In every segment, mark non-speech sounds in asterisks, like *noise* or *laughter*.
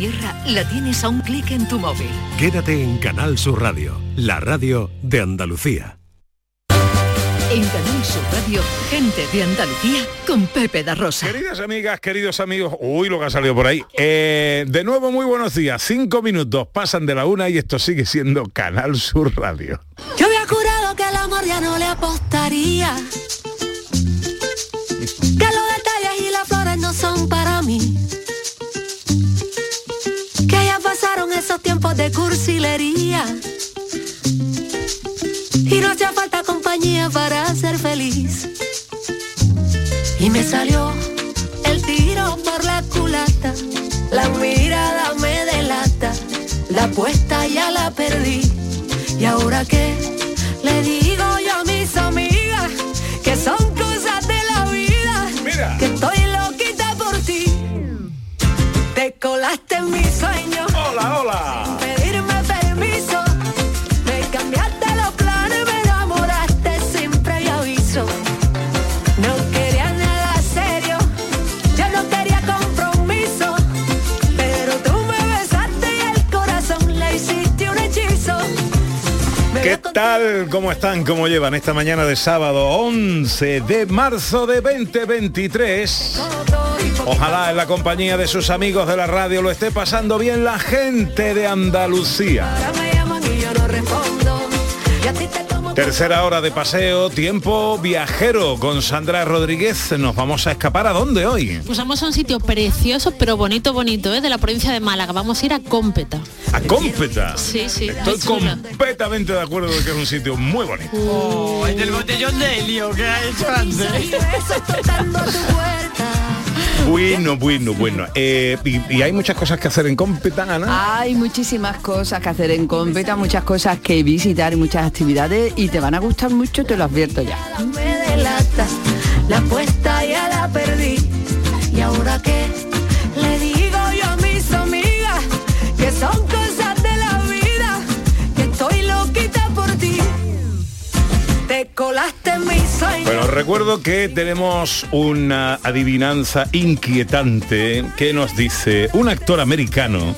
tierra la tienes a un clic en tu móvil. Quédate en Canal Sur Radio, la radio de Andalucía. En Canal Sur Radio, gente de Andalucía con Pepe da Rosa. Queridas amigas, queridos amigos, uy, lo que ha salido por ahí. Eh, de nuevo, muy buenos días. Cinco minutos pasan de la una y esto sigue siendo Canal Sur Radio. Yo había jurado que el amor ya no le apostaría. Que los detalles y las flores no son para mí. Esos tiempos de cursilería. Y no hacía falta compañía para ser feliz. Y me salió el tiro por la culata. La mirada me delata. La apuesta ya la perdí. ¿Y ahora qué? Le digo colaste en mis sueños. Hola, hola. Sin pedirme permiso. Me cambiaste los planes, me enamoraste sin previo aviso. No quería nada serio. Yo no quería compromiso. Pero tú me besaste y el corazón le hiciste un hechizo. Me ¿Qué tal? ¿Cómo están? ¿Cómo llevan esta mañana de sábado 11 de marzo de 2023? Ojalá en la compañía de sus amigos de la radio lo esté pasando bien la gente de Andalucía. Tercera hora de paseo, tiempo viajero con Sandra Rodríguez. Nos vamos a escapar a dónde hoy? Pues vamos a un sitio precioso, pero bonito, bonito, ¿eh? de la provincia de Málaga. Vamos a ir a Cómpeta. A Cómpeta. Sí, sí. Estoy completamente de acuerdo de que es un sitio muy bonito. Oh, en el botellón de helio que ha hecho antes. Bueno, bueno, bueno. Eh, y, y hay muchas cosas que hacer en Cómpeta, Ana. Hay muchísimas cosas que hacer en Competa, muchas cosas que visitar y muchas actividades y te van a gustar mucho, te lo advierto ya. me delata. La apuesta ya la perdí. ¿Y ahora qué? Le digo yo a mis amigas que son cosas de la vida. Que estoy loquita por ti. Te colaste. Bueno, recuerdo que tenemos una adivinanza inquietante que nos dice un actor americano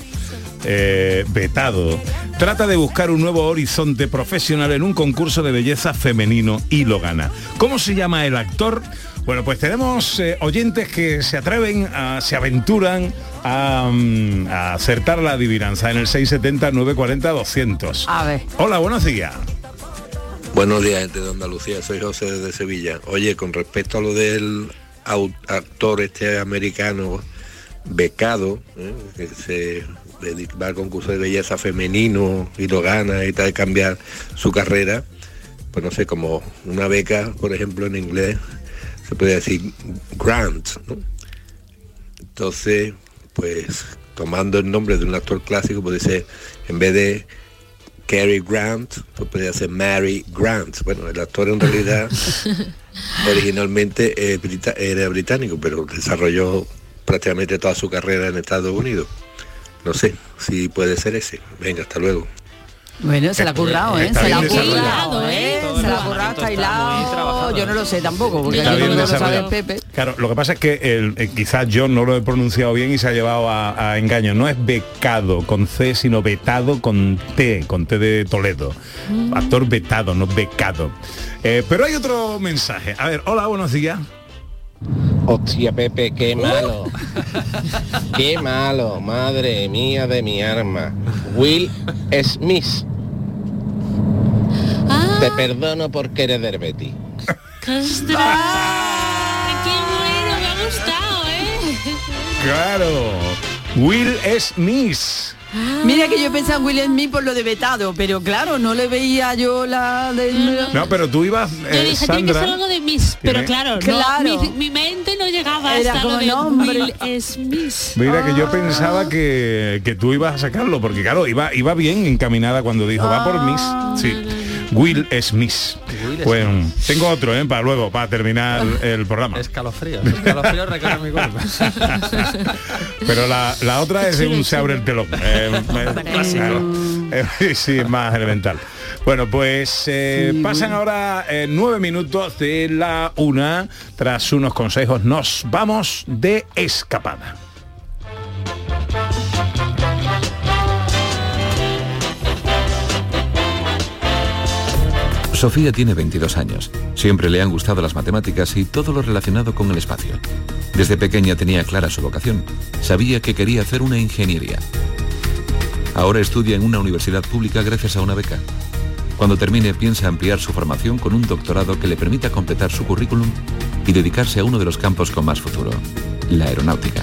eh, vetado trata de buscar un nuevo horizonte profesional en un concurso de belleza femenino y lo gana. ¿Cómo se llama el actor? Bueno, pues tenemos eh, oyentes que se atreven, a, se aventuran a, mm, a acertar la adivinanza en el 670-940-200. A ver. Hola, buenos días. Buenos días, gente de Andalucía, soy José de Sevilla. Oye, con respecto a lo del actor este americano becado, ¿eh? que se dedica va al concurso de belleza femenino y lo gana y tal, de cambiar su carrera, pues no sé, como una beca, por ejemplo, en inglés, se puede decir grant, ¿no? Entonces, pues tomando el nombre de un actor clásico, puede ser, en vez de Cary Grant, pues podría ser Mary Grant. Bueno, el actor en realidad *laughs* originalmente eh, brita- era británico, pero desarrolló prácticamente toda su carrera en Estados Unidos. No sé si puede ser ese. Venga, hasta luego. Bueno, se la ha currado, ¿eh? Se la ha currado, ¿eh? Se la. Yo no lo sé tampoco, porque bien no lo sabe. Pepe. Claro, lo que pasa es que el- eh, quizás yo no lo he pronunciado bien y se ha llevado a, a engaño. No es becado con C, sino vetado con T, con T de Toledo. Actor vetado, no becado. Eh, pero hay otro mensaje. A ver, hola, buenos días. Hostia, Pepe, qué malo. *laughs* qué malo, madre mía de mi arma. Will Smith. Te perdono porque eres del Betis. ¡Ostras! ¡Qué bueno! Me ha gustado, ¿eh? Claro. Will Smith. Mira que yo pensaba en Will Smith por lo de vetado, pero claro, no le veía yo la de... No, pero tú ibas, Yo eh, dije, tiene que Sandra. ser algo de Miss, pero claro, no, Claro. mi, mi mente no llegaba Era hasta como lo de nombre. Will Smith. Mira que yo pensaba que, que tú ibas a sacarlo, porque claro, iba, iba bien encaminada cuando dijo, va por Miss. Sí. Will Smith. Bueno, tengo otro, ¿eh? Para luego, para terminar el programa. Escalofríos, escalofríos recorre mi cuerpo. *laughs* Pero la, la otra es un se abre el telón. Eh, eh, claro. Eh, *laughs* sí, es más elemental. Bueno, pues eh, pasan ahora eh, nueve minutos de la una. Tras unos consejos nos vamos de escapada. Sofía tiene 22 años. Siempre le han gustado las matemáticas y todo lo relacionado con el espacio. Desde pequeña tenía clara su vocación. Sabía que quería hacer una ingeniería. Ahora estudia en una universidad pública gracias a una beca. Cuando termine piensa ampliar su formación con un doctorado que le permita completar su currículum y dedicarse a uno de los campos con más futuro, la aeronáutica.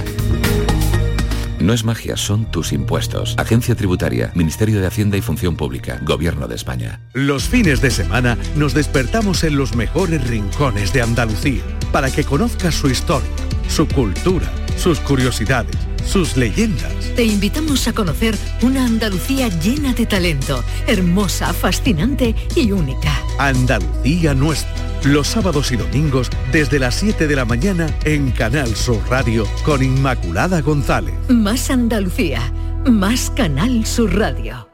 No es magia, son tus impuestos. Agencia Tributaria, Ministerio de Hacienda y Función Pública, Gobierno de España. Los fines de semana nos despertamos en los mejores rincones de Andalucía para que conozcas su historia, su cultura, sus curiosidades, sus leyendas. Te invitamos a conocer una Andalucía llena de talento, hermosa, fascinante y única. Andalucía nuestra. Los sábados y domingos desde las 7 de la mañana en Canal Sur Radio con Inmaculada González. Más Andalucía, más Canal Sur Radio.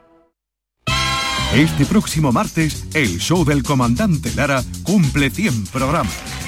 Este próximo martes, el show del comandante Lara cumple 100 programas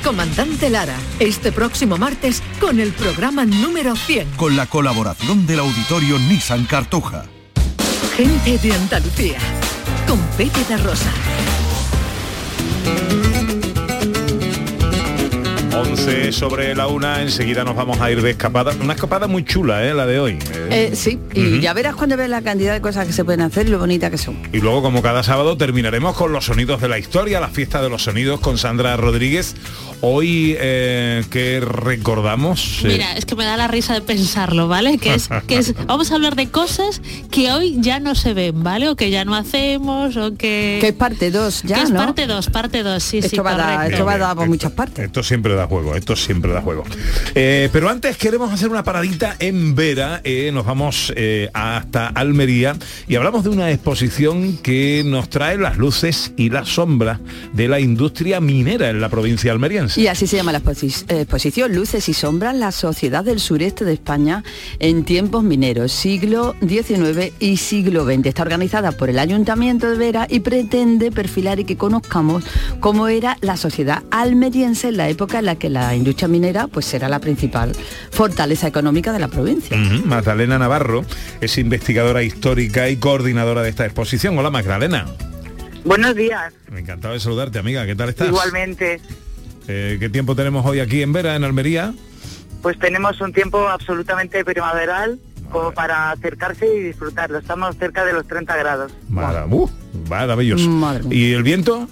comandante Lara, este próximo martes con el programa número 100. Con la colaboración del auditorio Nissan Cartuja. Gente de Andalucía, con Pepe de Rosa. 11 sobre la una, enseguida nos vamos a ir de escapada. Una escapada muy chula, ¿eh? la de hoy. Eh, sí, y ya verás cuando ves la cantidad de cosas que se pueden hacer y lo bonita que son. Y luego, como cada sábado, terminaremos con los sonidos de la historia, la fiesta de los sonidos con Sandra Rodríguez. Hoy, eh, que recordamos? Eh, Mira, es que me da la risa de pensarlo, ¿vale? Que es, que es, *laughs* vamos a hablar de cosas que hoy ya no se ven, ¿vale? O que ya no hacemos, o que... Que es parte 2 ya, que es ¿no? parte 2, parte 2, sí, Esto sí, va a dar- correcto. esto va a dar por muchas partes. Esto siempre da juego, esto siempre da juego. Eh, pero antes queremos hacer una paradita en Vera, eh, nos vamos eh, hasta Almería y hablamos de una exposición que nos trae las luces y las sombras de la industria minera en la provincia almeriense. Y así se llama la eh, exposición Luces y Sombras, la sociedad del sureste de España en tiempos mineros, siglo XIX y siglo XX. Está organizada por el Ayuntamiento de Vera y pretende perfilar y que conozcamos cómo era la sociedad almeriense en la época en la que la industria minera pues era la principal fortaleza económica de la provincia. Magdalena Navarro es investigadora histórica y coordinadora de esta exposición. Hola Magdalena. Buenos días, Me encantaba de saludarte, amiga. ¿Qué tal estás? igualmente. Eh, ¿Qué tiempo tenemos hoy aquí en Vera, en Almería? Pues tenemos un tiempo absolutamente primaveral como para acercarse y disfrutarlo. Estamos cerca de los 30 grados. Uh, maravilloso. ¿Y el viento?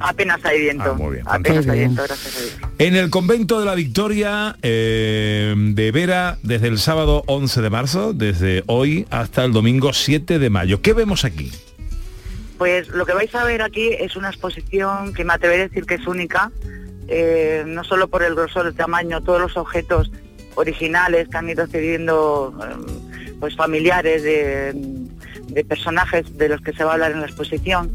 Apenas hay viento. Ah, muy bien, Apenas fantástico. hay viento, gracias a Dios. En el convento de la Victoria eh, de Vera, desde el sábado 11 de marzo, desde hoy hasta el domingo 7 de mayo. ¿Qué vemos aquí? Pues lo que vais a ver aquí es una exposición que me atreveré a decir que es única, eh, no solo por el grosor, el tamaño, todos los objetos originales que han ido cediendo eh, pues familiares de, personajes de los que se va a hablar en la exposición,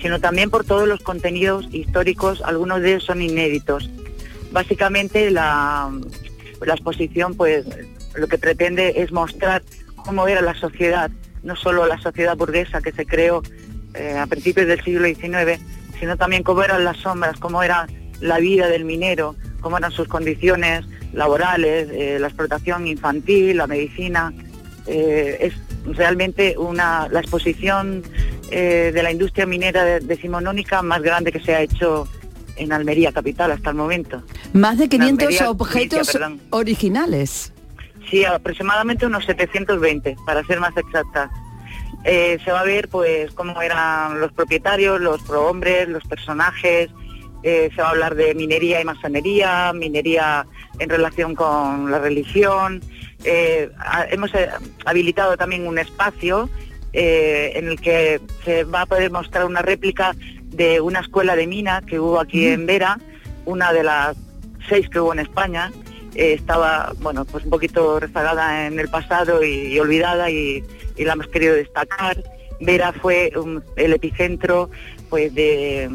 sino también por todos los contenidos históricos, algunos de ellos son inéditos. Básicamente la, la exposición pues lo que pretende es mostrar cómo era la sociedad, no solo la sociedad burguesa que se creó eh, a principios del siglo XIX, sino también cómo eran las sombras, cómo era la vida del minero, cómo eran sus condiciones laborales, eh, la explotación infantil, la medicina. Eh, es realmente una, la exposición de la industria minera de- decimonónica más grande que se ha hecho en Almería capital hasta el momento. Más de 500 Almería, objetos originales. Sí, aproximadamente unos 720, para ser más exacta. Eh, se va a ver pues cómo eran los propietarios, los prohombres, los personajes. eh, se va a hablar de minería y masonería, minería en relación con la religión. Eh, hemos habilitado también un espacio en el que se va a poder mostrar una réplica de una escuela de mina que hubo aquí en Vera, una de las seis que hubo en España. Eh, estaba, bueno, pues un poquito rezagada en el pasado y, olvidada y, y la hemos querido destacar. Vera fue um, el epicentro pues de,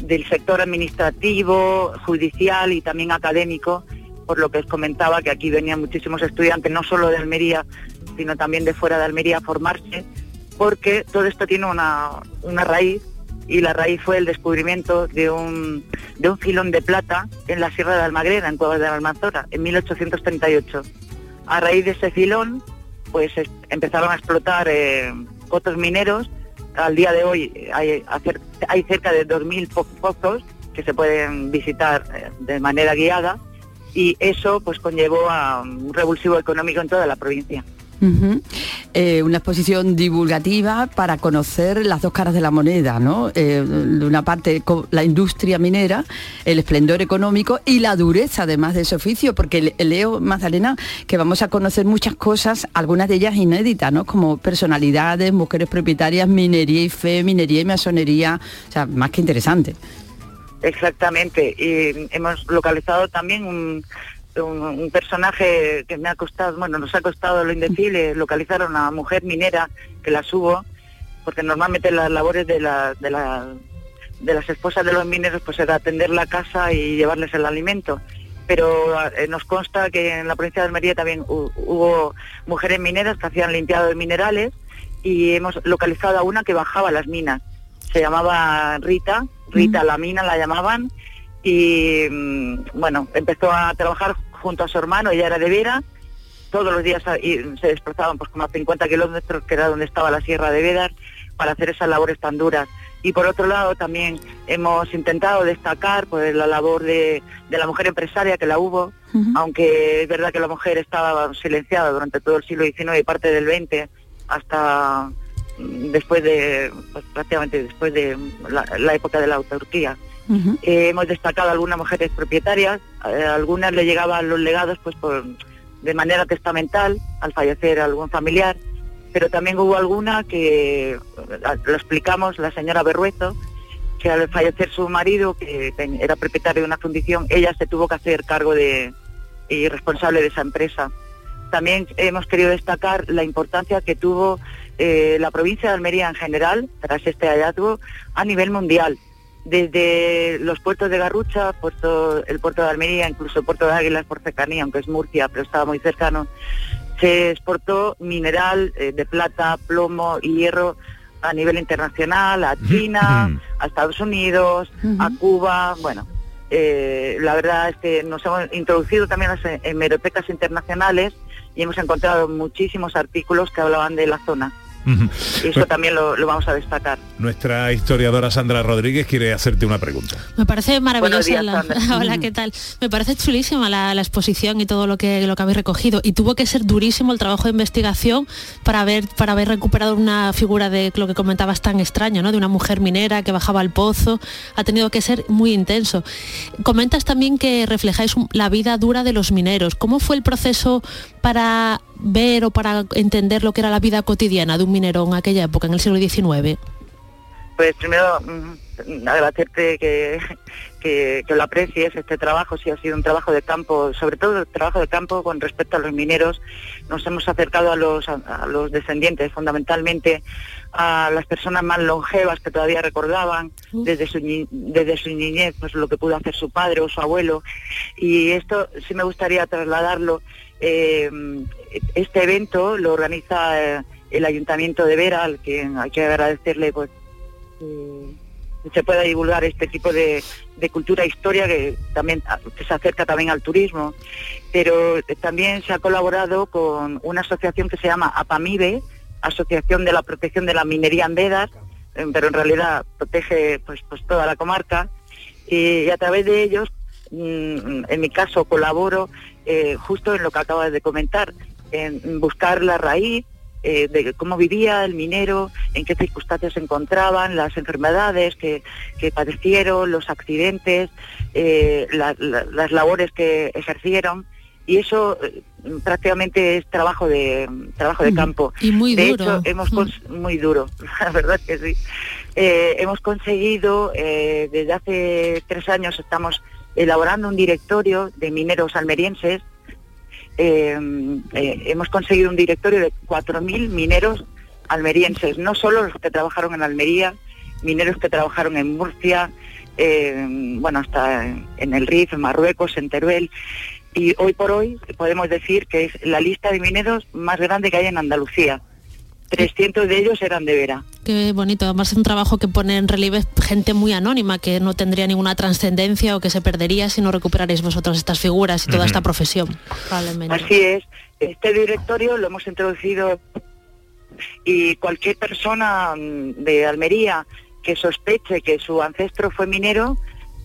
del sector administrativo, judicial y también académico, por lo que os comentaba que aquí venían muchísimos estudiantes, no solo de Almería, sino también de fuera de Almería a formarse, porque todo esto tiene una, una raíz y la raíz fue el descubrimiento de un, de un filón de plata en la Sierra de Almagrera, en Cuevas de la Almanzora, en 1838. A raíz de ese filón, pues es- empezaron a explotar eh, mineros. Al día de hoy hay, cerca de 2.000 po- pozos que se pueden visitar eh, de manera guiada y eso pues conllevó a un revulsivo económico en toda la provincia. Eh, una exposición divulgativa para conocer las dos caras de la moneda, ¿no? Eh, de una parte la industria minera, el esplendor económico y la dureza además de ese oficio, porque le- leo, Magdalena, que vamos a conocer muchas cosas, algunas de ellas inéditas, ¿no? Como personalidades, mujeres propietarias, minería y fe, minería y masonería, o sea, más que interesante. Exactamente. Y hemos localizado también un, un- un personaje que me ha costado, bueno, nos ha costado lo indecible, localizar a una mujer minera que la subo, porque normalmente las labores de, la- de, la- de las esposas de los mineros pues era atender la casa y llevarles el alimento. Pero eh, nos consta que en la provincia de Almería también hu- hubo mujeres mineras que hacían limpiado de minerales y hemos localizado a una que bajaba las minas. Se llamaba Rita, Rita la mina la llamaban, y mm, bueno, empezó a trabajar junto a su hermano, ella era de Vera, todos los días a- y se desplazaban pues como a 50 kilómetros, que era donde estaba la Sierra de Vedar, para hacer esas labores tan duras. Y por otro lado también hemos intentado destacar pues la labor de, de la mujer empresaria que la hubo, aunque es verdad que la mujer estaba silenciada durante todo el siglo XIX y parte del XX hasta mm, después de, pues, prácticamente después de la, la época de la autarquía. Eh, hemos destacado algunas mujeres propietarias, eh, algunas le llegaban los legados pues de manera testamental al fallecer algún familiar, pero también hubo alguna que lo explicamos, la señora Berruezo, que al fallecer su marido, que era propietario de una fundición, ella se tuvo que hacer cargo de y responsable de esa empresa. También hemos querido destacar la importancia que tuvo eh, la provincia de Almería en general, tras este hallazgo, a nivel mundial. Desde los puertos de Garrucha, puerto, el puerto de Almería, incluso el puerto de Águilas por cercanía, aunque es Murcia, pero estaba muy cercano, se exportó mineral eh, de plata, plomo y hierro a nivel internacional, a China, a Estados Unidos, a Cuba, bueno, eh, la verdad es que nos hemos introducido también en las hemerotecas internacionales y hemos encontrado muchísimos artículos que hablaban de la zona. Y eso también lo, lo vamos a destacar. Nuestra historiadora Sandra Rodríguez quiere hacerte una pregunta. Me parece maravillosa días, la-. *laughs* Hola, ¿qué tal? Me parece chulísima la, la exposición y todo lo que lo que habéis recogido. Y tuvo que ser durísimo el trabajo de investigación para haber, para haber recuperado una figura de lo que comentabas tan extraño, ¿no? De una mujer minera que bajaba al pozo. Ha tenido que ser muy intenso. Comentas también que reflejáis la vida dura de los mineros. ¿Cómo fue el proceso para ver o para entender lo que era la vida cotidiana de un minero en aquella época, en el siglo XIX? Pues primero mm, agradecerte que, que, que lo aprecies este trabajo, si ha sido un trabajo de campo, sobre todo el trabajo de campo con respecto a los mineros. Nos hemos acercado a los, a, a los descendientes, fundamentalmente a las personas más longevas que todavía recordaban desde su, desde su niñez pues lo que pudo hacer su padre o su abuelo. Y esto sí me gustaría trasladarlo. eh, este evento lo organiza eh, el Ayuntamiento de Vera, al que hay que agradecerle pues que se pueda divulgar este tipo de, de cultura e historia que también se acerca también al turismo. Pero eh, también se ha colaborado con una asociación que se llama APAMIBE, Asociación de la Protección de la Minería eh, pero en realidad protege pues, pues toda la comarca. Y, y a través de ellos, mm, en mi caso, colaboro eh, justo en lo que acabas de comentar, en buscar la raíz eh, de cómo vivía el minero, en qué circunstancias se encontraban, las enfermedades que, que padecieron, los accidentes, eh, la- la- las labores que ejercieron. Y eso eh, prácticamente es trabajo de trabajo de campo. Y muy de duro. hecho, hemos muy duro, *laughs* la verdad que sí. Hemos conseguido, desde hace tres años estamos elaborando un directorio de mineros almerienses eh, eh, hemos conseguido un directorio de 4.000 mineros almerienses, no solo los que trabajaron en Almería, mineros que trabajaron en Murcia, eh, bueno, hasta en el Rif, en Marruecos, en Teruel. Y hoy por hoy podemos decir que es la lista de mineros más grande que hay en Andalucía. 300 de ellos eran de Vera. Qué bonito, además es un trabajo que pone en relieve gente muy anónima, que no tendría ninguna trascendencia o que se perdería si no recuperaréis vosotros estas figuras y toda esta profesión. Probablemente. Así es. Este directorio lo hemos introducido y cualquier persona mm, de Almería que sospeche que su ancestro fue minero,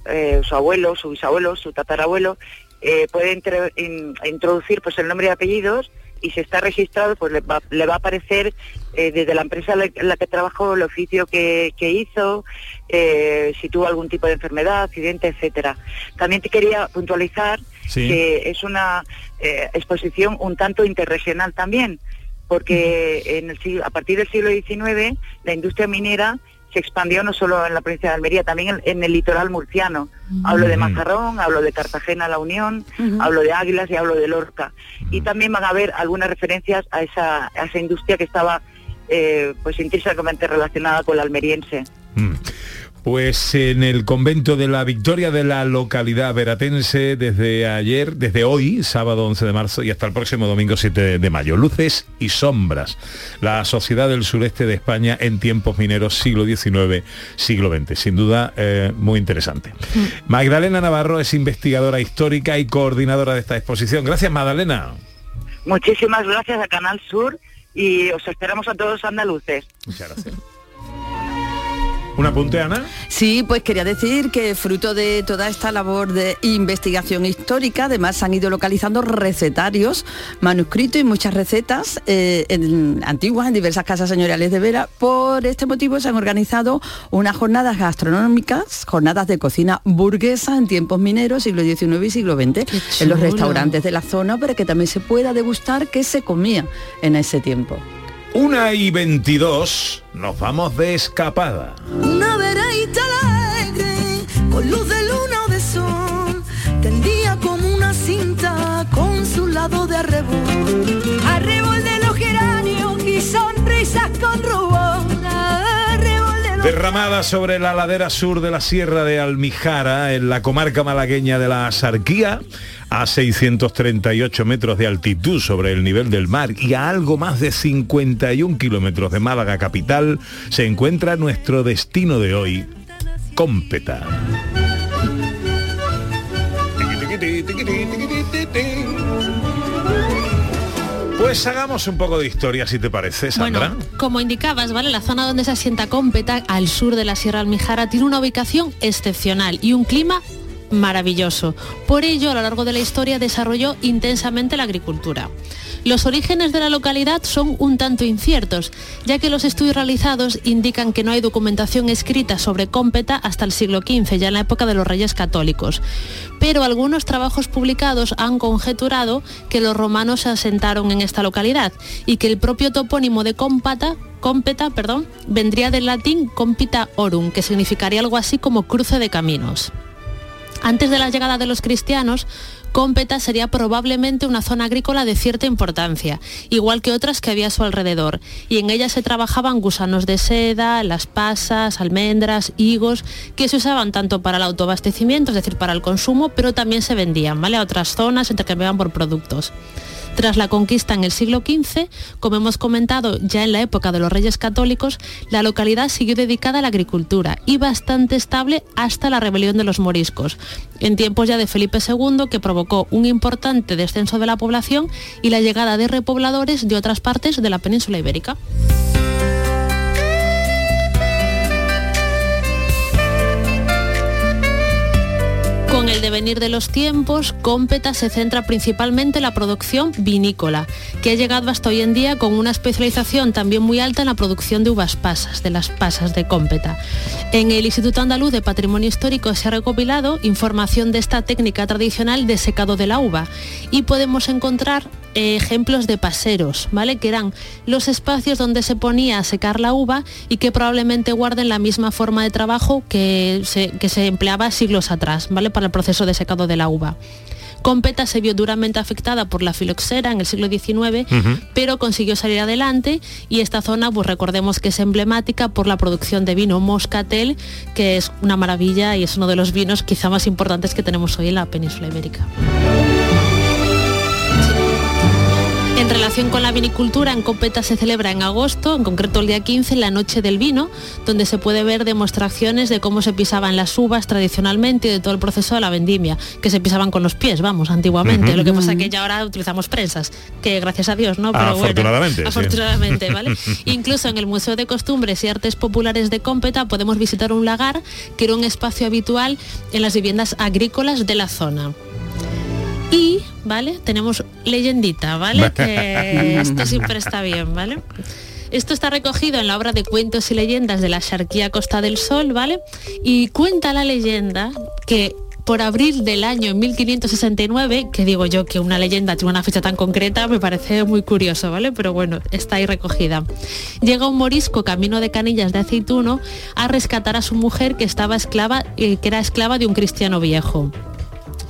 eh, su abuelo, su bisabuelo, su tatarabuelo, eh, puede in- introducir pues el nombre y apellidos y si está registrado pues le va, le va a aparecer eh, desde la empresa en la, que trabajó el oficio que, que hizo, eh, si tuvo algún tipo de enfermedad, accidente, etcétera. También te quería puntualizar Sí. que es una eh, exposición un tanto interregional también, porque en el siglo- a partir del siglo XIX la industria minera se expandió no solo en la provincia de Almería, también en, en el litoral murciano. Hablo de Mazarrón, hablo de Cartagena, La Unión, hablo de Águilas y hablo de Lorca. Y también van a haber algunas referencias a esa, a esa industria que estaba eh, pues intrínsecamente relacionada con la almeriense. Mm. Pues en el convento de la Victoria de la localidad veratense desde ayer, desde hoy, sábado 11 de marzo y hasta el próximo domingo 7 de mayo. Luces y sombras. La sociedad del sureste de España en tiempos mineros siglo XIX, siglo XX. Sin duda, eh, muy interesante. Magdalena Navarro es investigadora histórica y coordinadora de esta exposición. Gracias, Magdalena. Muchísimas gracias a Canal Sur y os esperamos a todos andaluces. Muchas gracias. ¿Un apunte, Ana? Sí, pues quería decir que fruto de toda esta labor de investigación histórica, además se han ido localizando recetarios, manuscritos y muchas recetas eh, en- antiguas en diversas casas señoriales de Vera. Por este motivo se han organizado unas jornadas gastronómicas, jornadas de cocina burguesa en tiempos mineros, siglo XIX y siglo XX, en los restaurantes de la zona para que también se pueda degustar qué se comía en ese tiempo. Una y 22, nos vamos de escapada. Una veraita alegre, con luz de luna o de sol, tendía como una cinta con su lado de arrebol. Derramada sobre la ladera sur de la Sierra de Almijara, en la comarca malagueña de la Asarquía, a 638 metros de altitud sobre el nivel del mar y a algo más de 51 kilómetros de Málaga capital, se encuentra nuestro destino de hoy, Cómpeta. Pues hagamos un poco de historia, si te parece, Sandra. Bueno, como indicabas, ¿vale? La zona donde se asienta Cómpeta, al sur de la Sierra Almijara, tiene una ubicación excepcional y un clima maravilloso. Por ello, a lo largo de la historia desarrolló intensamente la agricultura. Los orígenes de la localidad son un tanto inciertos, ya que los estudios realizados indican que no hay documentación escrita sobre Cómpeta hasta el siglo XV, ya en la época de los reyes católicos. Pero algunos trabajos publicados han conjeturado que los romanos se asentaron en esta localidad y que el propio topónimo de Cómpata Cómpeta, perdón, vendría del latín compita orum, que significaría algo así como cruce de caminos. Antes de la llegada de los cristianos, Cómpeta sería probablemente una zona agrícola de cierta importancia, igual que otras que había a su alrededor, y en ella se trabajaban gusanos de seda, las pasas, almendras, higos, que se usaban tanto para el autoabastecimiento, es decir, para el consumo, pero también se vendían, ¿vale? A otras zonas, intercambiaban por productos. Tras la conquista en el siglo XV, como hemos comentado ya en la época de los reyes católicos, la localidad siguió dedicada a la agricultura y bastante estable hasta la rebelión de los moriscos, en tiempos ya de Felipe II, que provocó un importante descenso de la población y la llegada de repobladores de otras partes de la península ibérica. Con el devenir de los tiempos, Cómpeta se centra principalmente en la producción vinícola, que ha llegado hasta hoy en día con una especialización también muy alta en la producción de uvas pasas, de las pasas de Cómpeta. En el Instituto Andaluz de Patrimonio Histórico se ha recopilado información de esta técnica tradicional de secado de la uva y podemos encontrar ejemplos de paseros, ¿vale? Que eran los espacios donde se ponía a secar la uva y que probablemente guarden la misma forma de trabajo que se, que se empleaba siglos atrás, ¿vale? Para el proceso de secado de la uva. Cómpeta se vio duramente afectada por la filoxera en el siglo XIX, pero consiguió salir adelante y esta zona, pues recordemos que es emblemática por la producción de vino moscatel, que es una maravilla y es uno de los vinos quizá más importantes que tenemos hoy en la península ibérica. En relación con la vinicultura, en Copeta se celebra en agosto, en concreto el día 15, la Noche del Vino, donde se puede ver demostraciones de cómo se pisaban las uvas tradicionalmente y de todo el proceso de la vendimia, que se pisaban con los pies, vamos, antiguamente. Lo que pasa que ya ahora utilizamos prensas, que gracias a Dios, ¿no? Pero afortunadamente. Bueno, afortunadamente, ¿vale? *laughs* Incluso en el Museo de Costumbres y Artes Populares de Cómpeta podemos visitar un lagar, que era un espacio habitual en las viviendas agrícolas de la zona. Y, ¿vale? Tenemos leyendita, ¿vale? Que *laughs* esto siempre está bien, ¿vale? Esto está recogido en la obra de cuentos y leyendas de la Sharquía Costa del Sol, ¿vale? Y cuenta la leyenda que por abril del año 1569, que digo yo que una leyenda tiene una fecha tan concreta, me parece muy curioso, ¿vale? Pero bueno, está ahí recogida. Llega un morisco camino de canillas de aceituno a rescatar a su mujer que estaba esclava, eh, que era esclava de un cristiano viejo.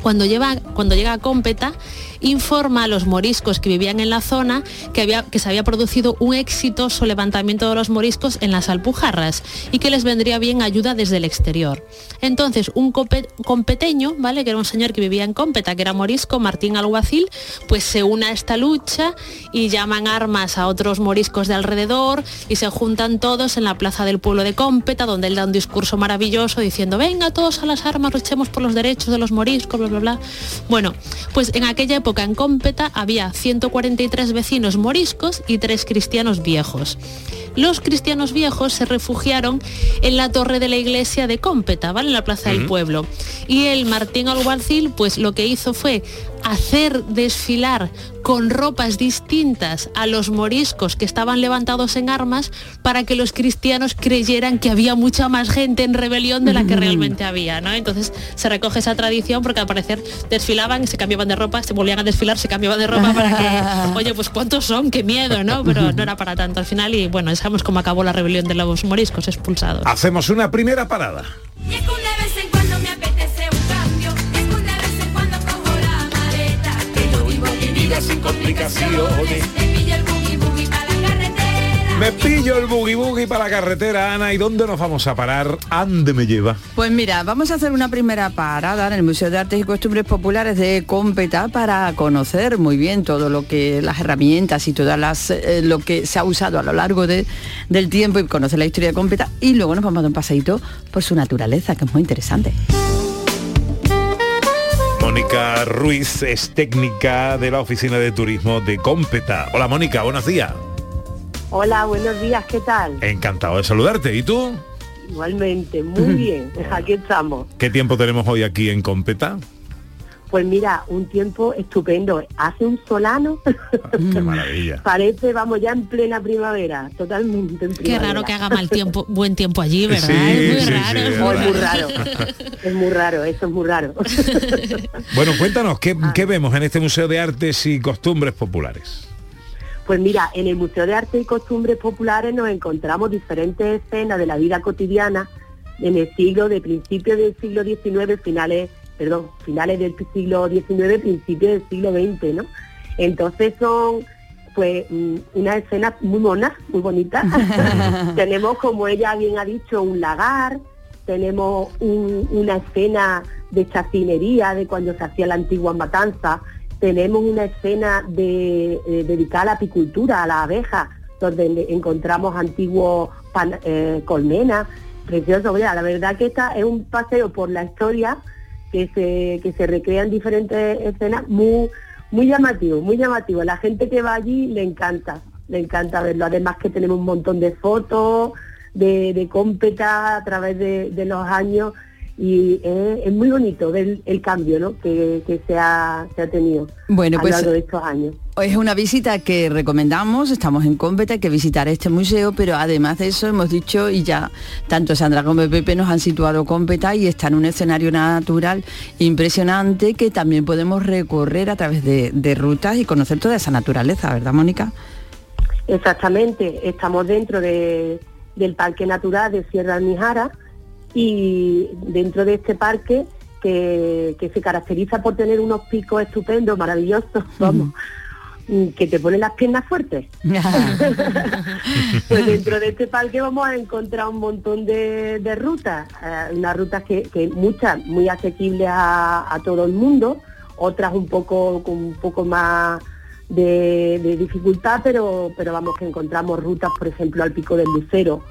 Cuando, llega a Cómpeta, informa a los moriscos que vivían en la zona que se había producido un exitoso levantamiento de los moriscos en las Alpujarras y que les vendría bien ayuda desde el exterior. Entonces, un competeño, ¿vale? que era un señor que vivía en Cómpeta, que era morisco, Martín Alguacil, pues se une a esta lucha y llaman armas a otros moriscos de alrededor y se juntan todos en la plaza del pueblo de Cómpeta, donde él da un discurso maravilloso diciendo, venga todos a las armas, luchemos por los derechos de los moriscos, bla, bla, bla. Bueno, pues en aquella época en Cómpeta había 143 vecinos moriscos y tres cristianos viejos. Los cristianos viejos se refugiaron en la torre de la iglesia de Cómpeta, ¿vale? En la plaza del pueblo. Y el Martín Alguacil, pues lo que hizo fue hacer desfilar con ropas distintas a los moriscos que estaban levantados en armas para que los cristianos creyeran que había mucha más gente en rebelión de la que realmente había, ¿no? Entonces se recoge esa tradición porque al parecer desfilaban, se cambiaban de ropa, se volvían a desfilar, se cambiaban de ropa para que, *laughs* oye, pues cuántos son, qué miedo, ¿no? Pero no era para tanto al final y bueno, sabemos cómo acabó la rebelión de los moriscos expulsados. Hacemos una primera parada. Sin complicaciones. Me pillo el boogie boogie para la carretera, Ana. ¿Y dónde nos vamos a parar? ¿Ande me lleva? Pues mira, vamos a hacer una primera parada en el Museo de Artes y Costumbres Populares de Cómpeta para conocer muy bien todo lo que las herramientas y todas las eh, lo que se ha usado a lo largo de, del tiempo y conocer la historia de Cómpeta. Y luego nos vamos a dar un paseíto por su naturaleza, que es muy interesante. Mónica Ruiz es técnica de la Oficina de Turismo de Cómpeta. Hola Mónica, buenos días. Hola, buenos días, ¿qué tal? Encantado de saludarte. ¿Y tú? Igualmente, muy *laughs* bien, aquí estamos. ¿Qué tiempo tenemos hoy aquí en Cómpeta? Pues mira, un tiempo estupendo. Hace un solano. *laughs* Qué maravilla. Parece, vamos, ya en plena primavera, totalmente en Qué raro que haga mal tiempo, *laughs* buen tiempo allí, ¿verdad? es muy raro. es, muy raro. *laughs* es muy raro, eso es muy raro. bueno, cuéntanos, ¿qué, ah. ¿qué vemos en este Museo de Artes y Costumbres Populares? Pues mira, en el Museo de Artes y Costumbres Populares nos encontramos diferentes escenas de la vida cotidiana en el siglo, de principios del siglo XIX, finales perdón, finales del siglo XIX, principios del siglo XX, ¿no? Entonces son pues mm, una escena muy mona, muy bonita. *laughs* *laughs* tenemos, como ella bien ha dicho, un lagar, tenemos una escena de chacinería de cuando se hacía la antigua matanza, tenemos una escena de, eh, dedicada a la apicultura, a la abeja, donde encontramos antiguos eh, colmenas, precioso. la verdad que esta es un paseo por la historia que se, que se recrean diferentes escenas muy, muy llamativo, muy llamativo. La gente que va allí le encanta, le encanta verlo. Además que tenemos un montón de fotos, de, de cómpeta a través de, los años y es, muy bonito ver el cambio ¿no? que, se, ha, se, ha, tenido bueno, a pues, lo largo de estos años. Es una visita que recomendamos, estamos en Cómpeta, hay que visitar este museo, pero además de eso hemos dicho, y ya tanto Sandra como Pepe nos han situado Cómpeta y está en un escenario natural impresionante que también podemos recorrer a través de, de rutas y conocer toda esa naturaleza, ¿verdad, Mónica? Exactamente, estamos dentro de, del Parque Natural de Sierra Almijara, y dentro de este parque que, que se caracteriza por tener unos picos estupendos, maravillosos, vamos, que te ponen las piernas fuertes. *laughs* pues dentro de este parque vamos a encontrar un montón de, de rutas, eh, unas rutas que, que muchas muy asequibles a, a todo el mundo, otras un poco con un poco más de, de dificultad, pero, pero vamos que encontramos rutas, por ejemplo, al Pico del Lucero,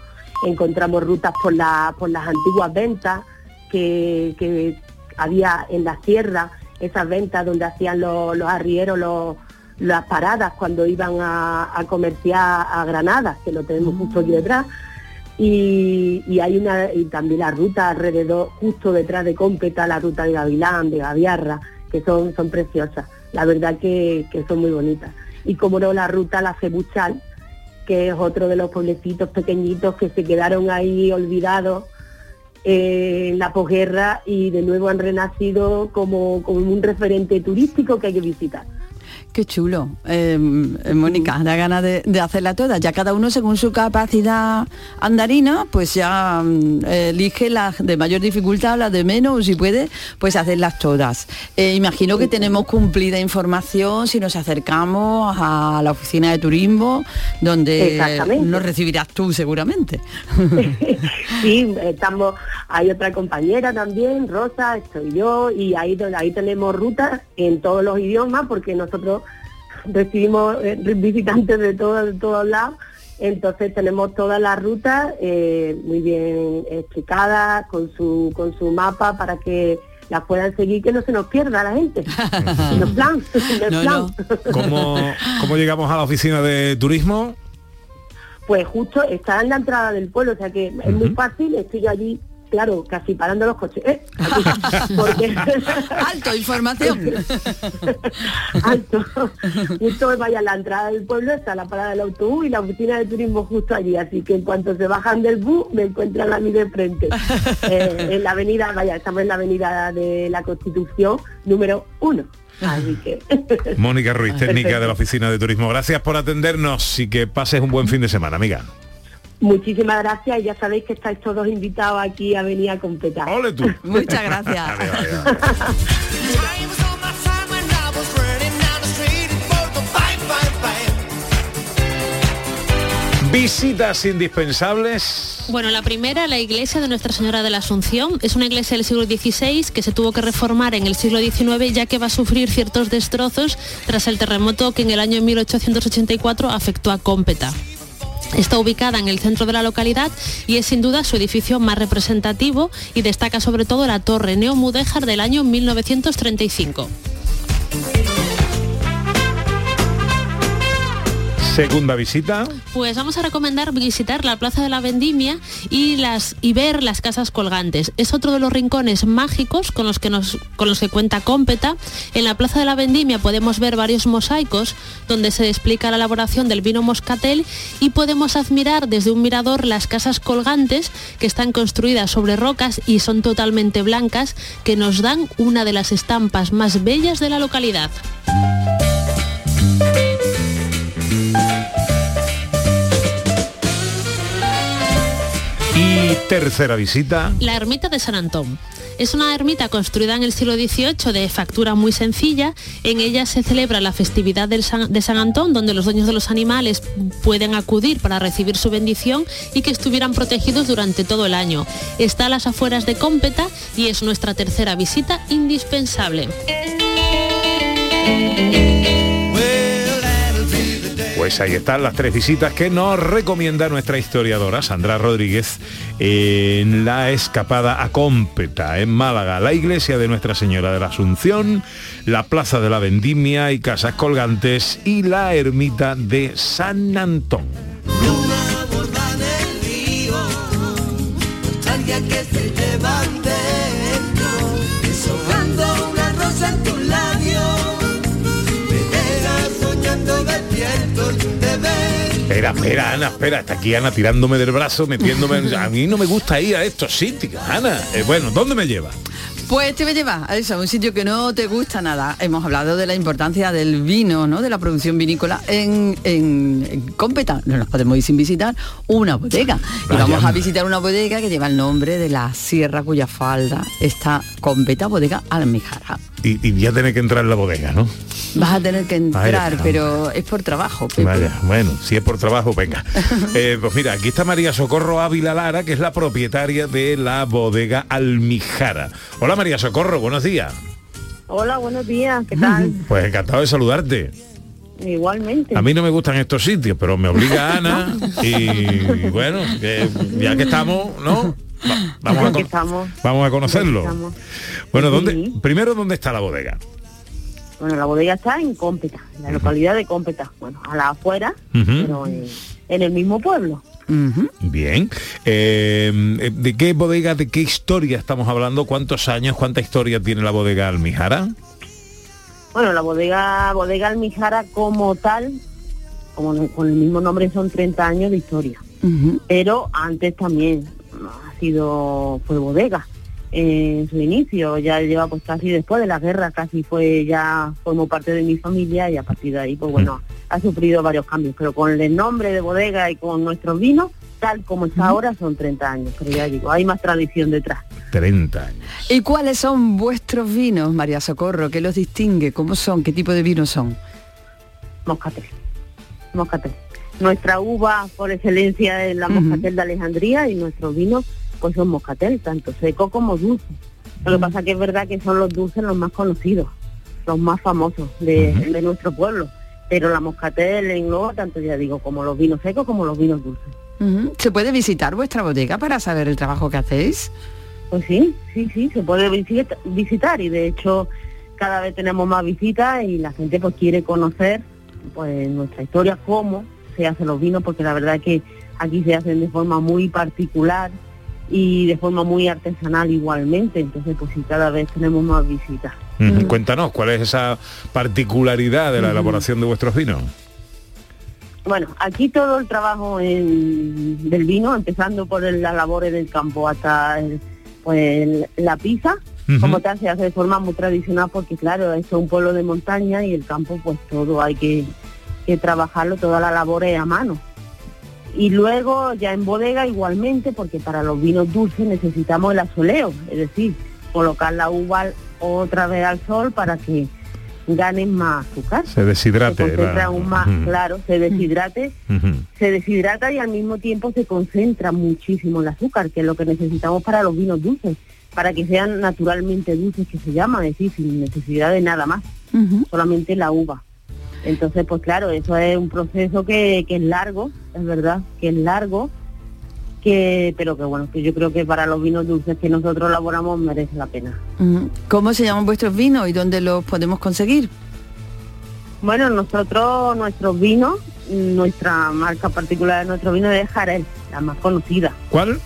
encontramos rutas por, la, por las antiguas ventas que, que había en la sierra, esas ventas donde hacían los, los arrieros los- las paradas cuando iban a, comerciar a Granada, que lo tenemos justo aquí detrás. Y, y hay una y también la ruta alrededor, justo detrás de Cómpeta, la ruta de Gavilán, de Gaviarra, que son, son preciosas. La verdad que, que son muy bonitas. Y como no, la ruta La Cebuchal, que es otro de los pueblecitos pequeñitos que se quedaron ahí olvidados eh, en la posguerra y de nuevo han renacido como, como un referente turístico que hay que visitar. Qué chulo. Eh, eh, Mónica, da ganas de, de hacerla todas. Ya cada uno según su capacidad andarina, pues ya mm, elige las de mayor dificultad, las de menos, si puede, pues hacerlas todas. Eh, imagino que tenemos cumplida información si nos acercamos a la oficina de turismo, donde nos recibirás tú seguramente. *laughs* Sí, estamos, hay otra compañera también, Rosa, estoy yo, y ahí, ahí tenemos rutas en todos los idiomas, porque nosotros recibimos eh, visitantes de, todo- de todos lados, entonces tenemos todas las rutas eh, muy bien explicadas, con su, con su mapa para que las puedan seguir, que no se nos pierda la gente. *laughs* Plan, *laughs* plan. no. ¿Cómo, ¿Cómo llegamos a la oficina de turismo? Pues justo está en la entrada del pueblo, o sea que es muy fácil, estoy yo allí, claro, casi parando los coches. ¿eh? *laughs* Porque- Alto, información. *laughs* Alto. Justo vaya a la entrada del pueblo, está la parada del autobús y la oficina de turismo justo allí, así que en cuanto se bajan del bus me encuentran a mí de frente. *laughs* Eh, en la avenida, vaya, estamos en la avenida de la Constitución número uno. Así que Mónica Ruiz, técnica Perfecto. de la oficina de turismo. Gracias por atendernos y que pases un buen fin de semana, amiga. Muchísimas gracias y ya sabéis que estáis todos invitados aquí a venir a completar. ¡Ole tú! *laughs* Muchas gracias. Visitas indispensables. Bueno, la primera, la iglesia de Nuestra Señora de la Asunción, es una iglesia del siglo XVI que se tuvo que reformar en el siglo XIX ya que va a sufrir ciertos destrozos tras el terremoto que en el año 1884 afectó a Cómpeta. Está ubicada en el centro de la localidad y es sin duda su edificio más representativo y destaca sobre todo la torre neomudéjar del año 1935. Segunda visita. Pues vamos a recomendar visitar la Plaza de la Vendimia y las y ver las casas colgantes. Es otro de los rincones mágicos con los que nos con los que cuenta Cómpeta. En la Plaza de la Vendimia podemos ver varios mosaicos donde se explica la elaboración del vino moscatel y podemos admirar desde un mirador las casas colgantes que están construidas sobre rocas y son totalmente blancas que nos dan una de las estampas más bellas de la localidad. Tercera visita. La ermita de San Antón. Es una ermita construida en el siglo XVIII de factura muy sencilla. En ella se celebra la festividad del San- de San Antón, donde los dueños de los animales pueden acudir para recibir su bendición y que estuvieran protegidos durante todo el año. Está a las afueras de Cómpeta y es nuestra tercera visita indispensable. Pues ahí están las tres visitas que nos recomienda nuestra historiadora Sandra Rodríguez en la escapada a Cómpeta, en Málaga, la iglesia de Nuestra Señora de la Asunción, la Plaza de la Vendimia y Casas Colgantes y la ermita de San Antón. Espera, espera, Ana, espera, está aquí Ana tirándome del brazo, metiéndome. en- *laughs* A mí no me gusta ir a estos sitios, Ana. Eh, bueno, ¿dónde me lleva? Pues te voy a llevar a eso, a un sitio que no te gusta nada. Hemos hablado de la importancia del vino, ¿no? De la producción vinícola en, en, en Cómpeta. No nos podemos ir sin visitar una bodega. Y vamos a visitar una bodega que lleva el nombre de la sierra cuya falda está Cómpeta, bodega Almijara. Y, y ya tiene que entrar en la bodega, ¿no? Vas a tener que entrar, Vaya. pero es por trabajo. Pepe. Vaya, bueno, si es por trabajo, venga. *laughs* Eh, pues mira, aquí está María Socorro Ávila Lara, que es la propietaria de la bodega Almijara. Hola María Socorro, buenos días. Hola, buenos días, ¿qué tal? *laughs* Pues encantado de saludarte. Igualmente. A mí no me gustan estos sitios, pero me obliga Ana *laughs* y bueno, que ya que estamos, ¿no? Va- vamos, a Aquí con- estamos. vamos a conocerlo. Bueno, ¿dónde, Sí. primero, ¿dónde está la bodega? Bueno, la bodega está en Cómpeta, en la localidad de Cómpeta. Bueno, a la afuera, pero en, en el mismo pueblo. Bien. Eh, ¿De qué bodega, de qué historia estamos hablando? ¿Cuántos años, cuánta historia tiene la bodega Almijara? Bueno, la bodega, bodega Almijara como tal, como con el mismo nombre, son 30 años de historia. Pero antes también sido, fue bodega. En su inicio, ya lleva pues casi después de la guerra, casi fue ya formó parte de mi familia y a partir de ahí, pues bueno, ha sufrido varios cambios. Pero con el nombre de bodega y con nuestros vinos, tal como está ahora, son 30 años. Pero ya digo, hay más tradición detrás. 30 años. ¿Y cuáles son vuestros vinos, María Socorro? ¿Qué los distingue? ¿Cómo son? ¿Qué tipo de vinos son? Moscatel. Moscatel. Nuestra uva por excelencia es la moscatel de Alejandría y nuestros vinos pues son moscatel, tanto seco como dulce. Lo que pasa que es verdad que son los dulces los más conocidos, los más famosos de, de nuestro pueblo. Pero la moscatel engloba tanto, ya digo, como los vinos secos como los vinos dulces. ¿Se puede visitar vuestra bodega para saber el trabajo que hacéis? Pues sí, sí, sí, se puede visita- visitar y de hecho cada vez tenemos más visitas y la gente pues quiere conocer pues nuestra historia, cómo se hacen los vinos, porque la verdad es que aquí se hacen de forma muy particular y de forma muy artesanal igualmente, entonces pues sí, cada vez tenemos más visitas. Ujú. Cuéntanos, ¿cuál es esa particularidad de la elaboración de vuestros vinos? Bueno, aquí todo el trabajo en- del vino, empezando por el- las labores del campo hasta el- pues, el- la pizza, como tal se hace de forma muy tradicional porque claro, esto es un pueblo de montaña y el campo pues todo hay que, que trabajarlo, toda la labor es a mano. Y luego ya en bodega igualmente, porque para los vinos dulces necesitamos el asoleo, es decir, colocar la uva otra vez al sol para que ganen más azúcar. Se deshidrate. Se concentra la- aún más, claro, se deshidrate se deshidrata y al mismo tiempo se concentra muchísimo el azúcar, que es lo que necesitamos para los vinos dulces, para que sean naturalmente dulces, que se llama, es decir, sin necesidad de nada más, solamente la uva. Entonces, pues claro, eso es un proceso que, que es largo, es verdad, que es largo, que pero que bueno, que yo creo que para los vinos dulces que nosotros elaboramos merece la pena. ¿Cómo se llaman vuestros vinos y dónde los podemos conseguir? Bueno, nosotros, nuestros vinos, nuestra marca particular de nuestro vino es Jarel, la más conocida. ¿Cuál?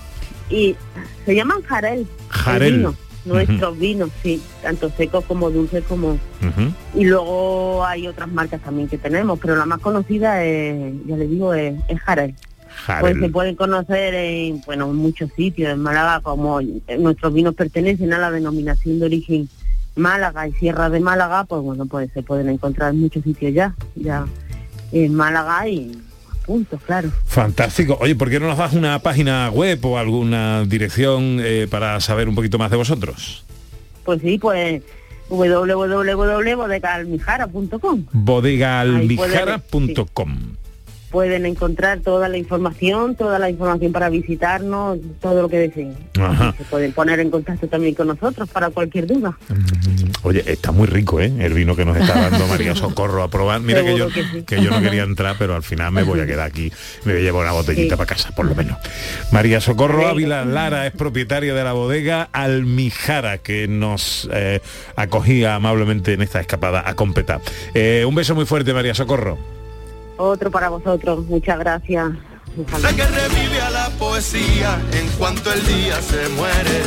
y se llaman Jarel. Jarel. Nuestros vinos, sí, tanto secos como dulces como y luego hay otras marcas también que tenemos, pero la más conocida es, ya le digo, es, es Jarel. Pues Jarel. se pueden conocer en, bueno, en muchos sitios, en Málaga, como nuestros vinos pertenecen a la denominación de origen Málaga y Sierra de Málaga, pues bueno, pues se pueden encontrar en muchos sitios ya, ya en Málaga y puntos, claro. Fantástico. Oye, ¿por qué no nos das una página web o alguna dirección eh, para saber un poquito más de vosotros? Pues sí, pues www.bodegaalmijara.com. Bodegaalmijara.com. Pueden encontrar toda la información, toda la información para visitarnos, todo lo que deseen. Ajá. Se pueden poner en contacto también con nosotros para cualquier duda. Oye, está muy rico, ¿eh? El vino que nos está dando María *laughs* Socorro a probar. Mira que yo, que sí. que yo no quería *laughs* entrar, pero al final me voy a quedar aquí. Me voy a llevar una botellita Sí. para casa, por lo menos. María Socorro Ávila Lara es propietaria de la bodega Almijara, que nos eh, acogía amablemente en esta escapada a Competa. Eh, un beso muy fuerte, María Socorro. Otro para vosotros. Muchas gracias. Sé que revive a la poesía en cuanto el día se muere.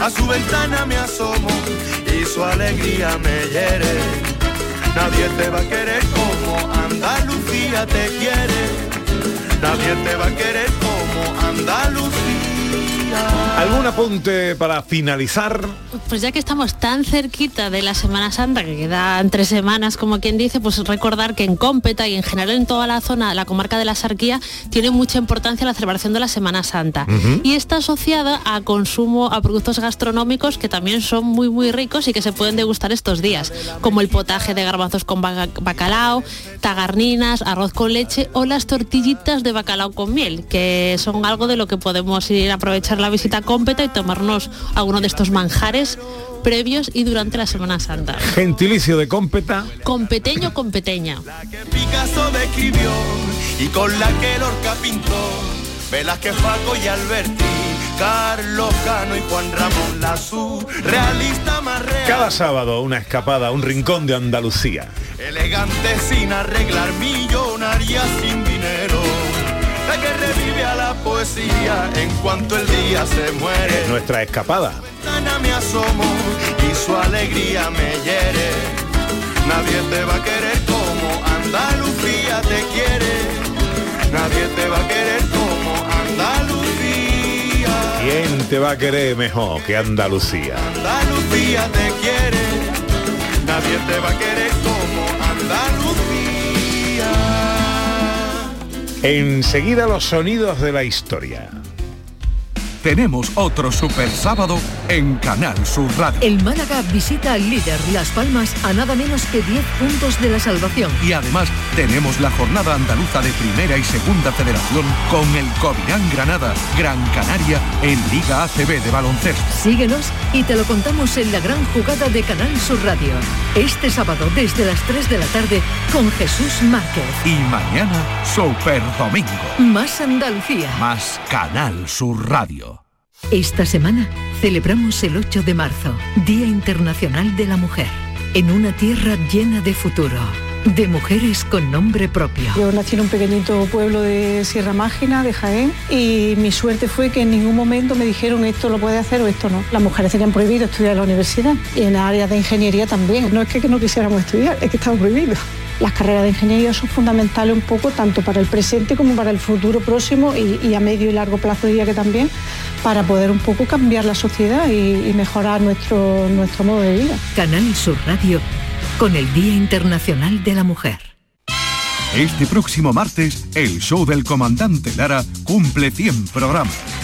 A su ventana me asomo y su alegría me hiere. Nadie te va a querer como Andalucía te quiere. Nadie te va a querer como Andalucía ¿Algún apunte para finalizar? Pues ya que estamos tan cerquita de la Semana Santa, que quedan tres semanas, como quien dice, pues recordar que en Cómpeta y en general en toda la zona, la comarca de la Sarquía, tiene mucha importancia la celebración de la Semana Santa. Y está asociada a consumo, a productos gastronómicos que también son muy, muy ricos y que se pueden degustar estos días, como el potaje de garbanzos con bacalao, tagarninas, arroz con leche o las tortillitas de bacalao con miel, que son algo de lo que podemos ir a aprovechar la visita a Cómpeta y tomarnos alguno de estos manjares previos y durante la Semana Santa. Gentilicio de cómpeta. Competeño, competeña. Picasso describió y con la que Lorca pintó, Velázquez, Paco y Alberti, Carlos Cano y Juan Ramón Lazú, realista más real, Cada sábado una escapada a un rincón de Andalucía. elegante sin arreglar, millonaria sin dinero, que revive a la poesía en cuanto el día se muere. Nuestra escapada. me asomo y su alegría me hiere. Nadie te va a querer como Andalucía te quiere. Nadie te va a querer como Andalucía. ¿Quién te va a querer mejor que Andalucía? Andalucía te quiere. Nadie te va a querer como Andalucía. Enseguida los sonidos de la historia. Tenemos otro super sábado en Canal Sur Radio. El Málaga visita al líder Las Palmas a nada menos que 10 puntos de la salvación. Y además tenemos la jornada andaluza de Primera y Segunda Federación con el Covirán Granada, Gran Canaria en Liga ACB de baloncesto. Síguenos y te lo contamos en la gran jugada de Canal Sur Radio. Este sábado desde las 3 de la tarde con Jesús Márquez. Y mañana Super Domingo. Más Andalucía. Más Canal Sur Radio. Esta semana celebramos el 8 de marzo, Día Internacional de la Mujer, en una tierra llena de futuro, de mujeres con nombre propio. Yo nací en un pequeñito pueblo de Sierra Mágina, de Jaén, y mi suerte fue que en ningún momento me dijeron esto lo puede hacer o esto no. Las mujeres tenían prohibido estudiar en la universidad y en la área de ingeniería también. No es que no quisiéramos estudiar, es que estaba prohibido. Las carreras de ingeniería son fundamentales un poco tanto para el presente como para el futuro próximo y, y a medio y largo plazo diría que también para poder un poco cambiar la sociedad y, y mejorar nuestro, nuestro modo de vida. Canal Sur Radio con el Día Internacional de la Mujer. Este próximo martes, el show del comandante Lara cumple 100 programas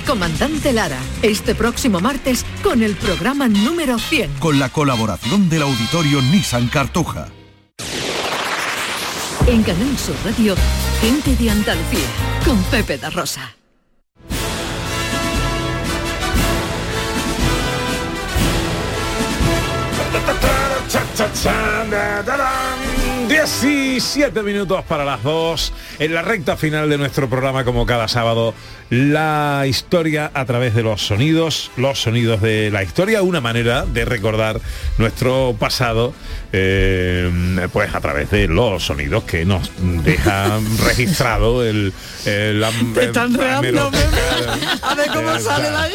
comandante Lara, este próximo martes con el programa número 100. Con la colaboración del auditorio Nissan Cartuja. En Canal Sur Radio, gente de Andalucía, con Pepe da Rosa. Cha, cha, cha, da, da, dan. 17 minutos para las 2 en la recta final de nuestro programa como cada sábado la historia a través de los sonidos los sonidos de la historia una manera de recordar nuestro pasado eh, pues a través de los sonidos que nos deja *laughs* registrado el, el, Te están el- reando. A ver cómo sale de allí.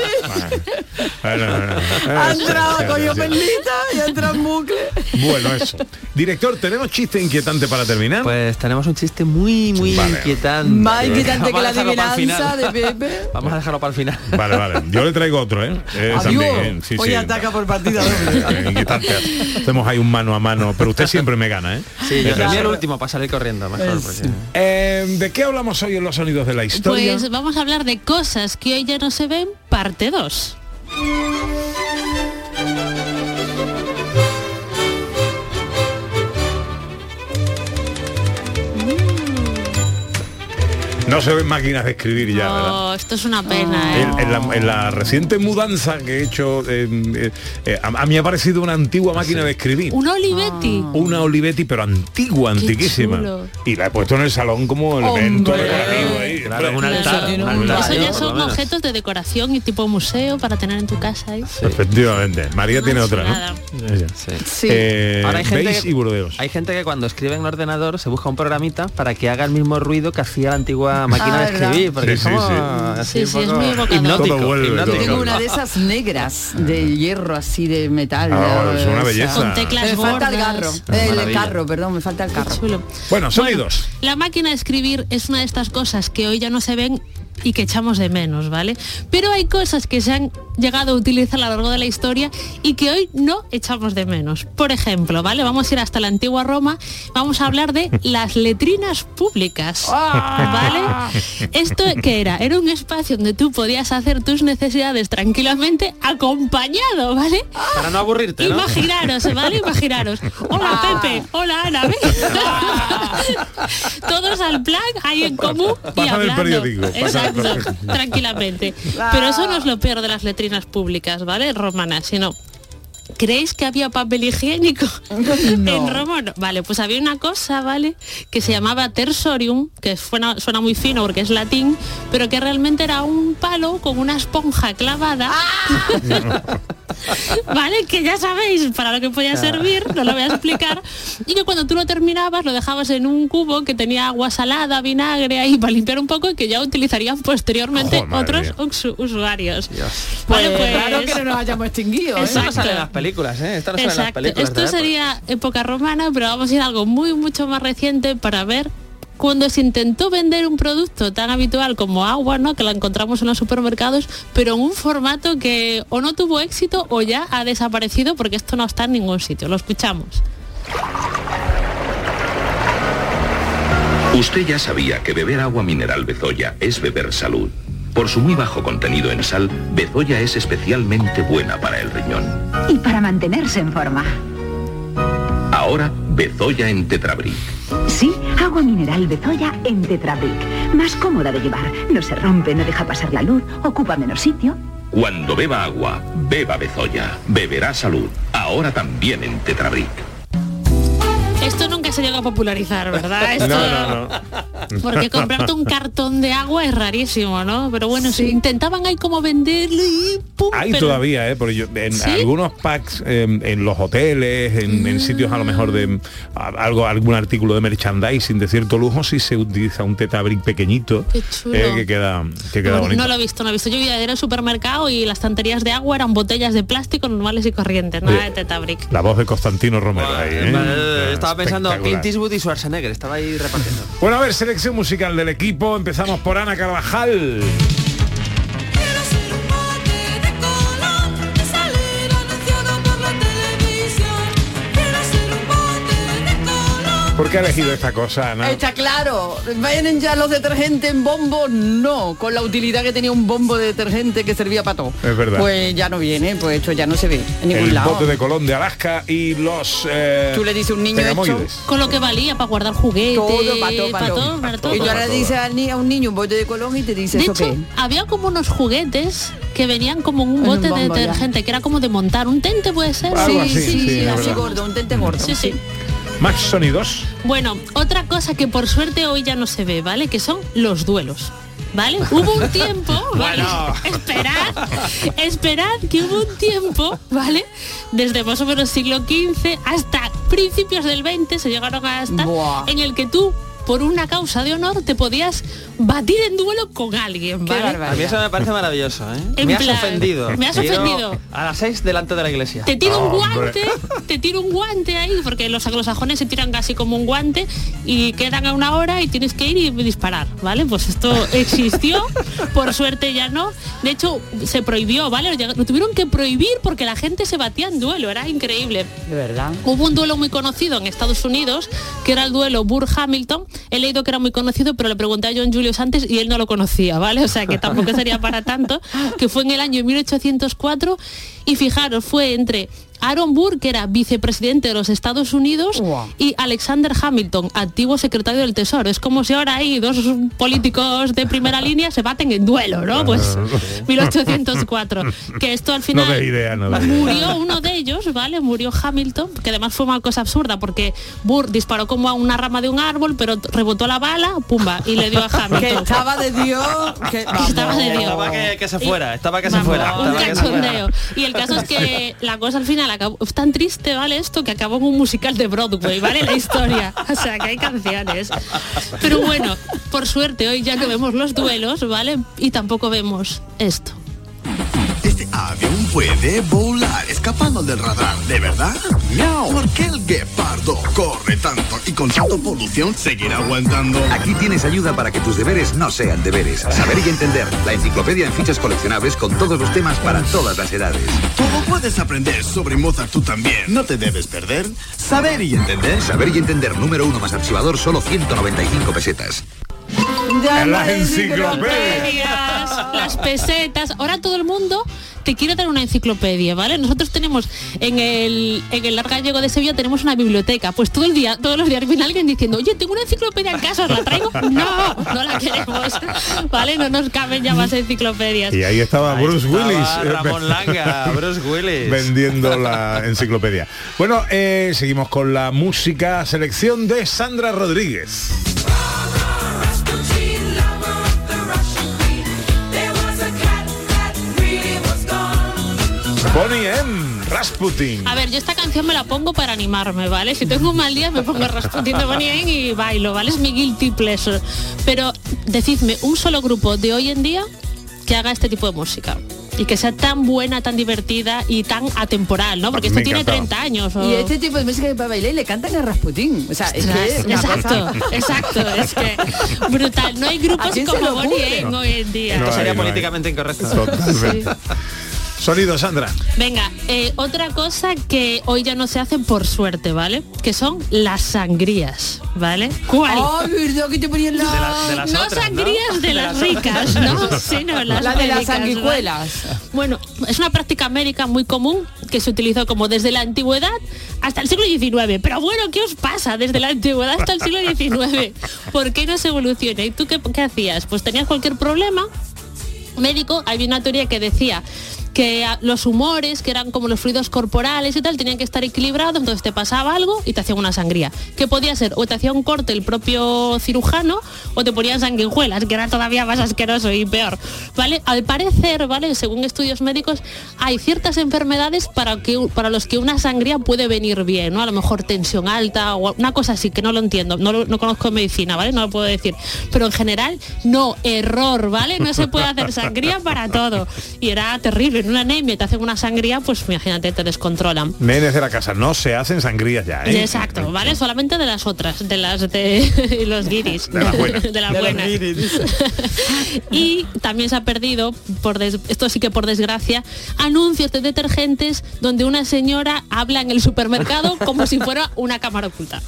Bueno, bueno, bueno. *laughs* Ha entrado, sí. perlita y ha entrado en bucle. Bueno, eso. Director, ¿tenemos chiste inquietante para terminar? Pues tenemos un chiste muy, muy Vale. inquietante. Más inquietante Vamos que a la dejarlo para el adivinanza final. de Pepe. *laughs* Vamos a dejarlo para el final. Vale, vale. Yo le traigo otro, ¿eh? Eh, Adiós. también, ¿eh? Sí, Hoy sí. ataca por partida doble. *laughs* Eh, inquietante. Hacemos ahí un mano a mano, pero usted siempre me gana, ¿eh? Sí, yo también sí. el último para salir corriendo, mejor. porque- Eh, ¿De qué hablamos hoy en los sonidos de la historia? Pues vamos a hablar de cosas que hoy ya no se ven, parte 2. No se ven máquinas de escribir ya, ¿verdad? Esto es una pena, ¿eh? En, en la, en la reciente mudanza que he hecho, eh, eh, eh, a, a mí ha parecido una antigua máquina de escribir. Un Olivetti. Una Olivetti, pero antigua, Qué antiquísima. chulo. Y la he puesto en el salón como elemento decorativo ahí. Claro, un Eso altar. un un Eso ya son objetos de decoración y tipo museo para tener en tu casa ahí. Efectivamente. María tiene otra, nada. ¿no? Sí. Eh, Ahora hay gente, que, y Burdeos. hay gente que cuando escribe en el ordenador se busca un programita para que haga el mismo ruido que hacía la antigua máquina de escribir, porque Sí, es como sí, sí. así Sí, un sí, es poco muy hipnótico, vuelve, hipnótico. Tengo una de esas negras de hierro así de metal. Ah, de- es una belleza. Con teclas Me falta el gordas. garro. Es el maravilla. carro, perdón, me falta el carro. Bueno, sonidos. La máquina de escribir es una de estas cosas que hoy ya no se ven y que echamos de menos, ¿vale? Pero hay cosas que se han llegado a utilizar a lo largo de la historia y que hoy no echamos de menos. Por ejemplo, ¿vale? Vamos a ir hasta la antigua Roma, vamos a hablar de *laughs* las letrinas públicas, ¿vale? ¿Esto qué era? Era un espacio donde tú podías hacer tus necesidades tranquilamente acompañado, ¿vale? Para no aburrirte, ¿no? Imaginaros, ¿vale? Imaginaros. Hola Pepe, hola Ana, ¿ves? *laughs* Todos al plan, ahí en común y hablando. Exacto, tranquilamente. Pero eso no es lo peor de las letrinas públicas, ¿vale? Romanas, sino ¿Creéis que había papel higiénico *laughs* en Roma? No. Vale, pues había una cosa, ¿vale? Que se llamaba tersorium, que suena, suena muy fino porque es latín, pero que realmente era un palo con una esponja clavada. *laughs* *laughs* ¿Vale? Que ya sabéis para lo que podía servir, no lo voy a explicar. Y que cuando tú lo terminabas lo dejabas en un cubo que tenía agua salada, vinagre ahí para limpiar un poco y que ya utilizarían posteriormente otros usuarios. Pues, Vale, pues- raro que no nos hayamos extinguido. ¿eh? Exacto. Películas, ¿eh? Esto no las películas. Sería época romana, pero vamos a ir a algo muy, mucho más reciente para ver cuando se intentó vender un producto tan habitual como agua, ¿no? Que la encontramos en los supermercados, pero en un formato que o no tuvo éxito o ya ha desaparecido porque esto no está en ningún sitio. Lo escuchamos. Usted ya sabía que beber agua mineral Bezoya es beber salud. Por su muy bajo contenido en sal, Bezoya es especialmente buena para el riñón. Y para mantenerse en forma. Ahora, Bezoya en Tetrabric. Sí, agua mineral Bezoya en Tetrabric. Más cómoda de llevar. No se rompe, no deja pasar la luz, ocupa menos sitio. Cuando beba agua, beba Bezoya. Beberá salud. Ahora también en Tetrabric. Esto nunca se llegó a popularizar, ¿verdad? *laughs* Esto- No, no, no. Porque comprarte un cartón de agua es rarísimo, ¿no? Pero bueno, si intentaban ahí como venderlo y pum. Hay pero- todavía, ¿eh? Porque yo, en ¿Sí? algunos packs, eh, en los hoteles, en, en sitios a lo mejor de a- algo, algún artículo de merchandising de cierto lujo, sí se utiliza un tetabric pequeñito Qué chulo. eh, que queda, que queda No, bonito. no lo he visto, no lo he visto. Yo iba a ir al supermercado y las estanterías de agua eran botellas de plástico normales y corrientes, nada Oye, de Tetabric. La voz de Constantino Romero ahí, ¿eh? Eh, Estaba pensando. Clint Eastwood y Schwarzenegger, estaba ahí repartiendo. Bueno, a ver, selección musical del equipo. Empezamos por Ana Carvajal. Qué ha elegido esta cosa, Ana? Está claro, vienen ya los detergentes en bombo, no, con la utilidad que tenía un bombo de detergente que servía para todo. Es verdad. Pues ya no viene, pues esto ya no se ve en ningún El lado. bote de Colón de Alaska y los eh, Tú le dices a un niño pegamoides. Con lo que valía para guardar juguetes, Todo, para todo, para todo, todo. para todo. Y ahora dices a un niño un bote de colón y te dice De eso hecho, qué. había como unos juguetes que venían como en un En un bote de ya. detergente, que era como de montar un tente, puede ser. Algo así, sí, es así gordo, un tente gordo. Sí, sí. Más sonidos. Bueno, otra cosa que por suerte hoy ya no se ve, ¿vale? Que son los duelos. ¿Vale? Hubo un *laughs* tiempo, ¿vale? Bueno. Esperad, esperad que hubo un tiempo, ¿vale? Desde más o menos siglo XV hasta principios del XX se llegaron hasta Buah. en el que tú por una causa de honor te podías batir en duelo con alguien, ¿vale? A mí eso me parece maravilloso, ¿eh? En me has ofendido. me has ofendido. A las seis delante de la iglesia. Te tiro un Hombre. guante, te tiro un guante ahí, porque los anglosajones se tiran casi como un guante y quedan a una hora y tienes que ir y disparar, ¿vale? Pues esto *laughs* existió, por suerte ya no. De hecho, se prohibió, ¿vale? Lo tuvieron que prohibir porque la gente se batía en duelo, era increíble. De verdad. Hubo un duelo muy conocido en Estados Unidos, que era el duelo Burr-Hamilton. He leído que era muy conocido, pero le pregunté a John Julius antes y él no lo conocía, ¿vale? O sea que tampoco sería para tanto, que fue en el año 1804 y fijaros, fue entre Aaron Burr, que era vicepresidente de los Estados Unidos, y Alexander Hamilton, antiguo secretario del Tesoro. Es como si ahora hay dos políticos de primera *laughs* línea se baten en duelo, ¿no? Pues *laughs* 1804. Que esto al final de idea, no de idea. murió uno de ellos, ¿vale? Murió Hamilton, que además fue una cosa absurda porque Burr disparó como a una rama de un árbol, pero rebotó la bala, pumba, y le dio a *laughs* Hamilton. Que estaba de Dios. Que, vamos. Estaba de Dios. Estaba que, que se fuera, estaba que se Vamos, fuera. un cachondeo. Y el caso es que la cosa al final acabó es tan triste, ¿vale? Esto que acabó en un musical de Broadway, ¿vale? La historia. *laughs* O sea, que hay canciones. Pero bueno, por suerte hoy ya no vemos los duelos, ¿vale? Y tampoco vemos esto. Avión puede volar escapando del radar, ¿de verdad? Miau. ¿Por qué el guepardo corre tanto y con tanta polución seguirá aguantando? Aquí tienes ayuda para que tus deberes no sean deberes. Saber y entender. La enciclopedia en fichas coleccionables con todos los temas para todas las edades. Como puedes aprender sobre Mozart tú también, no te debes perder. Saber y entender. Saber y entender número uno más archivador solo 195 pesetas. Ya las Enciclopedias, las pesetas. Ahora todo el mundo te quiere dar una enciclopedia, ¿vale? Nosotros tenemos en el en el Gallego de Sevilla tenemos una biblioteca. Pues todo el día, todos los días viene alguien diciendo, oye, tengo una enciclopedia en casa, ¿os la traigo? *laughs* No, no la queremos. ¿Vale? No nos caben ya más enciclopedias. Y ahí estaba Ahí Bruce estaba Willis. eh, Ramón Langa, Bruce Willis. Vendiendo la *laughs* enciclopedia. Bueno, eh, seguimos con la música, selección de Sandra Rodríguez. Rasputin. A ver, yo esta canción me la pongo para animarme, ¿vale? Si tengo un mal día me pongo Rasputin de Bonnie y bailo, ¿vale? Es mi guilty pleasure. Pero decidme, un solo grupo de hoy en día que haga este tipo de música. Y que sea tan buena, tan divertida y tan atemporal, ¿no? Porque esto me tiene encantaba. 30 años. o- Y este tipo de música que para bailar le cantan a Rasputín. O sea, es que es una Exacto, exacto, es que brutal. No hay ¿A grupos como Bonnie hoy en día. No Esto sería hay. políticamente incorrecto. Totalmente. Sonido, Sandra. Venga, eh, otra cosa que hoy ya no se hace por suerte, ¿vale? Que son las sangrías, ¿vale? ¿Cuál? Oh, verdad que te ponían la... De la- de las no sangrías de, *laughs* De las ricas, ¿no? Sí, no, las La de las sanguijuelas. Bueno, es una práctica médica muy común que se utilizó como desde la antigüedad hasta el siglo XIX. Pero bueno, ¿qué os pasa desde la antigüedad hasta el siglo XIX? ¿Por qué no se evoluciona? ¿Y tú qué, qué hacías? Pues tenías cualquier problema médico, había una teoría que decía que los humores, que eran como los fluidos corporales y tal, tenían que estar equilibrados, entonces te pasaba algo y te hacían una sangría. Que podía ser, o te hacía un corte el propio cirujano, o te ponían sanguijuelas, que era todavía más asqueroso y peor. ¿Vale? Al parecer, ¿vale? Según estudios médicos, hay ciertas enfermedades para, que, para los que una sangría puede venir bien, ¿no? A lo mejor tensión alta o una cosa así, que no lo entiendo, no, no conozco medicina, ¿vale? No lo puedo decir. Pero en general, no, error, ¿vale? No se puede hacer sangría para todo. Y era terrible, en una anemia te hacen una sangría, pues imagínate, te descontrolan. Nenes de la casa, no se hacen sangrías ya, ¿eh? Exacto, *laughs* ¿vale? Solamente de las otras, de las de *laughs* los guiris. De las buenas. *laughs* De las y también se ha perdido, por des- esto sí que por desgracia, anuncios de detergentes donde una señora habla en el supermercado como si fuera una cámara oculta.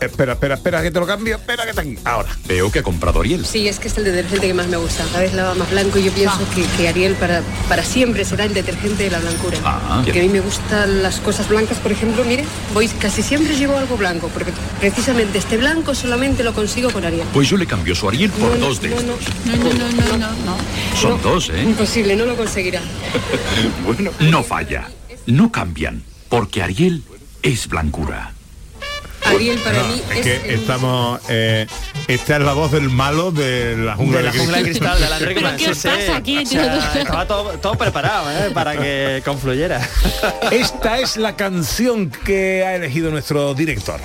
Espera, espera, espera, que te lo cambio. Espera, que está aquí. Ahora. Veo que ha comprado Ariel. Sí, es que es el detergente que más me gusta. Cada vez lava más blanco y yo pienso que, que Ariel para, para siempre será el detergente de la blancura. Ah, porque a mí me gustan las cosas blancas, por ejemplo, mire, voy casi siempre llevo algo blanco, porque precisamente este blanco solamente lo consigo con Ariel. Pues yo le cambio su Ariel por dos de no, estos. no, no, no, no, no, no. Son No, dos, ¿eh? Imposible, no lo conseguirá. *laughs* bueno, no falla. No cambian, porque Ariel es blancura. Ariel para No, mí es es, que el- estamos... eh, esta es la voz del malo de la jungla De la jungla de cristal, de la *laughs* ¿Pero Rickman. qué os pasa aquí, O sea, estaba todo, todo preparado ¿eh? para que *laughs* confluyera. Esta es la canción que ha elegido nuestro director.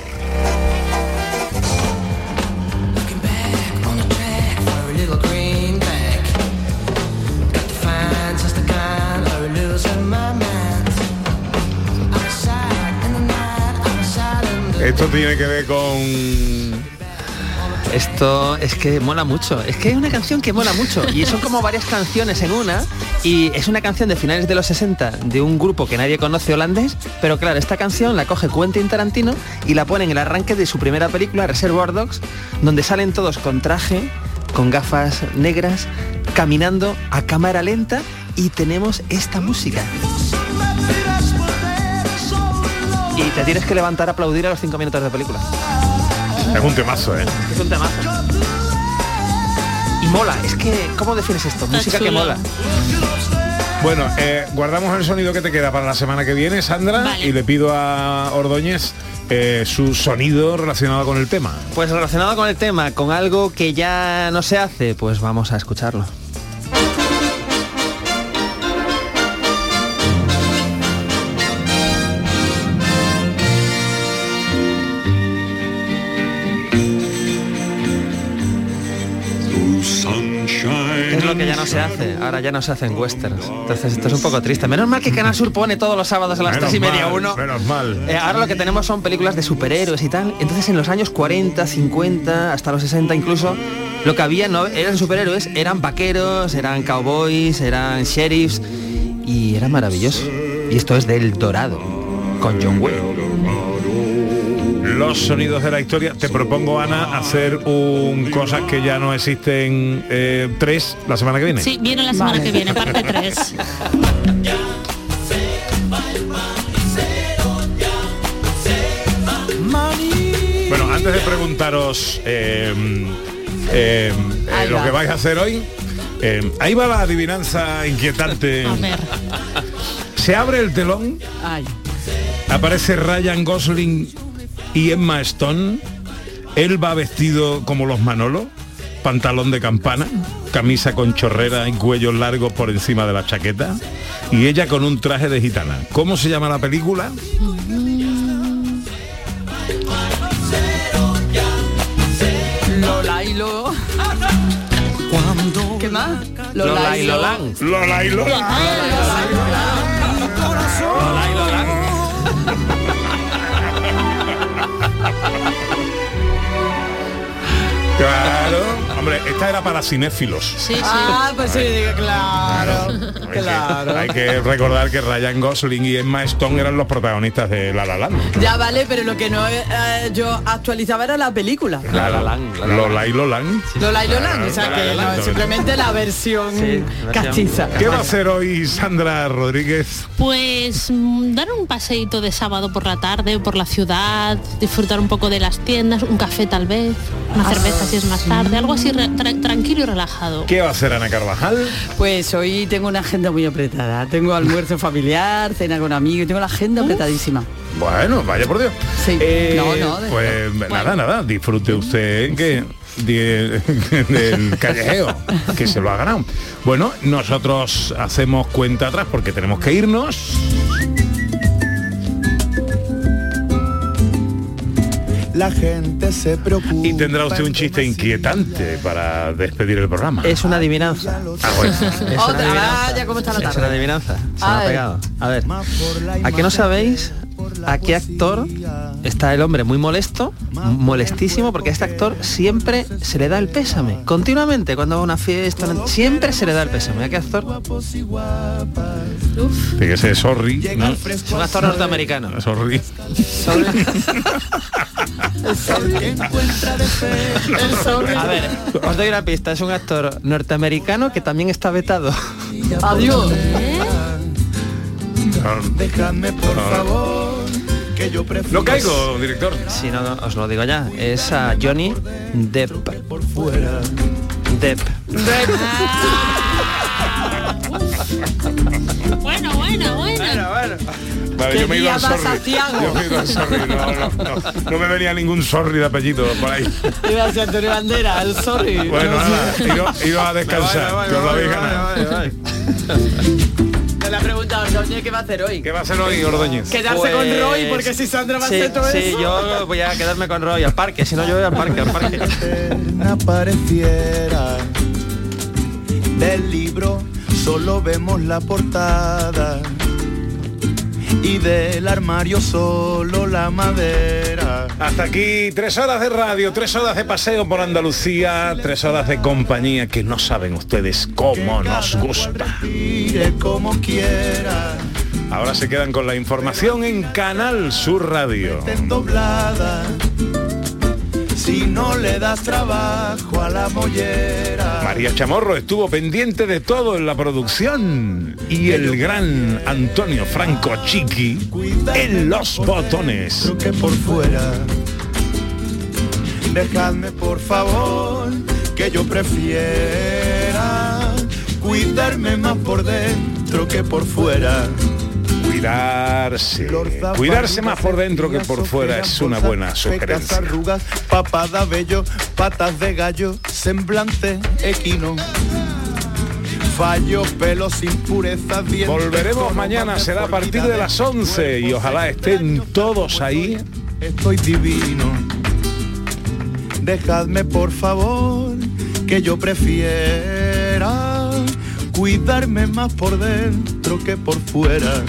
Esto tiene que ver con... Esto es que mola mucho. Es que es una canción que mola mucho. Y son como varias canciones en una. Y es una canción de finales de los 60 de un grupo que nadie conoce holandés. Pero claro, esta canción la coge Quentin Tarantino y la pone en el arranque de su primera película, Reservoir Dogs, donde salen todos con traje, con gafas negras, caminando a cámara lenta y tenemos esta música. Y te tienes que levantar a aplaudir a los cinco minutos de película. Es un temazo, ¿eh? Es un temazo. Y mola, es que, ¿cómo defines esto? Música que mola. Bueno, eh, guardamos el sonido que te queda para la semana que viene, Sandra, y le pido a Ordóñez eh, su sonido relacionado con el tema. Pues relacionado con el tema, con algo que ya no se hace, pues vamos a escucharlo. Se hace, ahora ya no se hacen westerns. Entonces esto es un poco triste. Menos mal que Canal Sur pone todos los sábados a las Menos tres y media mal, uno. Menos mal. Eh, ahora lo que tenemos son películas de superhéroes y tal. Entonces en los años 40, 50, hasta los 60 incluso, lo que había no eran superhéroes, eran vaqueros, eran cowboys, eran sheriffs y era maravilloso. Y esto es del Dorado, con John Wayne. Los sonidos de la historia. Te propongo, Ana, hacer un cosas que ya no existen eh, tres la semana que viene. Sí, viene la semana que viene, parte *laughs* 3. Bueno, antes de preguntaros eh, eh, eh, lo que vais a hacer hoy, eh, ahí va la adivinanza inquietante. A ver. Se abre el telón, Ay. aparece Ryan Gosling y Emma Stone. Él va vestido como los Manolo, pantalón de campana, camisa con chorrera y cuellos largos por encima de la chaqueta, y ella con un traje de gitana. ¿Cómo se llama la película? Lola y lo... ¿Qué más? Lola y Lolán. Lola y Lolán. Claro, hombre, esta era para cinéfilos. Sí, sí. Ah, pues sí, claro. Hay que- Claro. Hay que recordar que Ryan Gosling y Emma Stone eran los protagonistas de La La Land. Ya vale, pero lo que no eh, yo actualizaba era la película. La La Land. Lola y Lolan. Lola y Lolan, o sea que no, simplemente la versión castiza. ¿Qué va a hacer hoy Sandra Rodríguez? Pues mm, dar un paseíto de sábado por la tarde por la ciudad, disfrutar un poco de las tiendas, un café tal vez, una Ah, cerveza si es más tarde, algo así tra- tranquilo y relajado. ¿Qué va a hacer Ana Carvajal? Pues hoy tengo una agenda muy apretada. Tengo almuerzo *laughs* familiar, cena con amigos, tengo la agenda apretadísima. Bueno, vaya por Dios. Sí. Eh, No, no, de- Pues nada, nada, disfrute usted que de- *laughs* del callejeo, que se lo ha ganado. Bueno, nosotros hacemos cuenta atrás porque tenemos que irnos. La gente se preocupa. Y tendrá usted un chiste inquietante para despedir el programa. Es una adivinanza. Ah, bueno. Es una Otra, adivinanza. vaya cómo está la Es una tarde. adivinanza. Se me A ha ver. pegado. A ver. ¿A qué no sabéis a qué actor está el hombre muy molesto? Molestísimo porque a este actor siempre se le da el pésame. Continuamente cuando va a una fiesta, siempre se le da el pésame. ¿A qué actor? Fíjese, sorry. ¿no? Es un actor norteamericano. *laughs* *laughs* Sorry. A ver, os doy una pista. Es un actor norteamericano que también está vetado. Adiós. *laughs* Déjame por favor que yo prefiero No caigo, director. Si no, no, os lo digo ya. Es a Johnny Depp. Depp. *laughs* Bueno, bueno, bueno. Vale, ¿Qué yo me sorry. Santiago? Yo me he ido al sorry. No, no, no. No me venía ningún sorry de apellido por ahí. Iba a ser Antonio Bandera, el sorry. Bueno, No nada, iros a descansar, Ordóñez qué va a hacer hoy. ¿Qué va a hacer hoy, Ordóñez? Quedarse con Roy, porque si Sandra va a Pues, sí, hacer todo sí, eso. yo voy a quedarme con Roy al parque, si no yo voy al parque, al parque. *laughs* apareciera del libro solo vemos la portada y del armario solo la madera Hasta aquí tres horas de radio, tres horas de paseo por Andalucía, tres horas de compañía que no saben ustedes cómo nos gusta. Como quiera Ahora se quedan con la información en Canal Sur Radio. Si no le das trabajo a la mollera. María Chamorro estuvo pendiente de todo en la producción y el gran Antonio Franco Chiqui en los botones. que por fuera. Dejadme por favor que yo prefiera cuidarme más por dentro que por fuera. Cuidarse. Cuidarse más por dentro que por fuera es una buena sugerencia. arrugas, papada bello, patas de gallo, semblante equino. Fallo, impurezas, dientes. Volveremos mañana, será a partir de las 11 y ojalá estén todos ahí. Estoy divino. Dejadme por favor que yo prefiera cuidarme más por dentro que por fuera.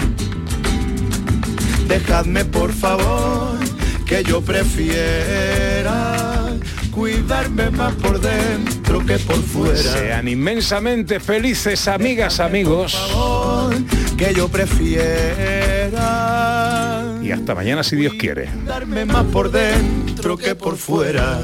Dejadme por favor que yo prefiera cuidarme más por dentro que por fuera. Sean inmensamente felices, amigas, amigos. Que yo prefiera Y hasta mañana si Dios quiere. cuidarme más por dentro que por fuera.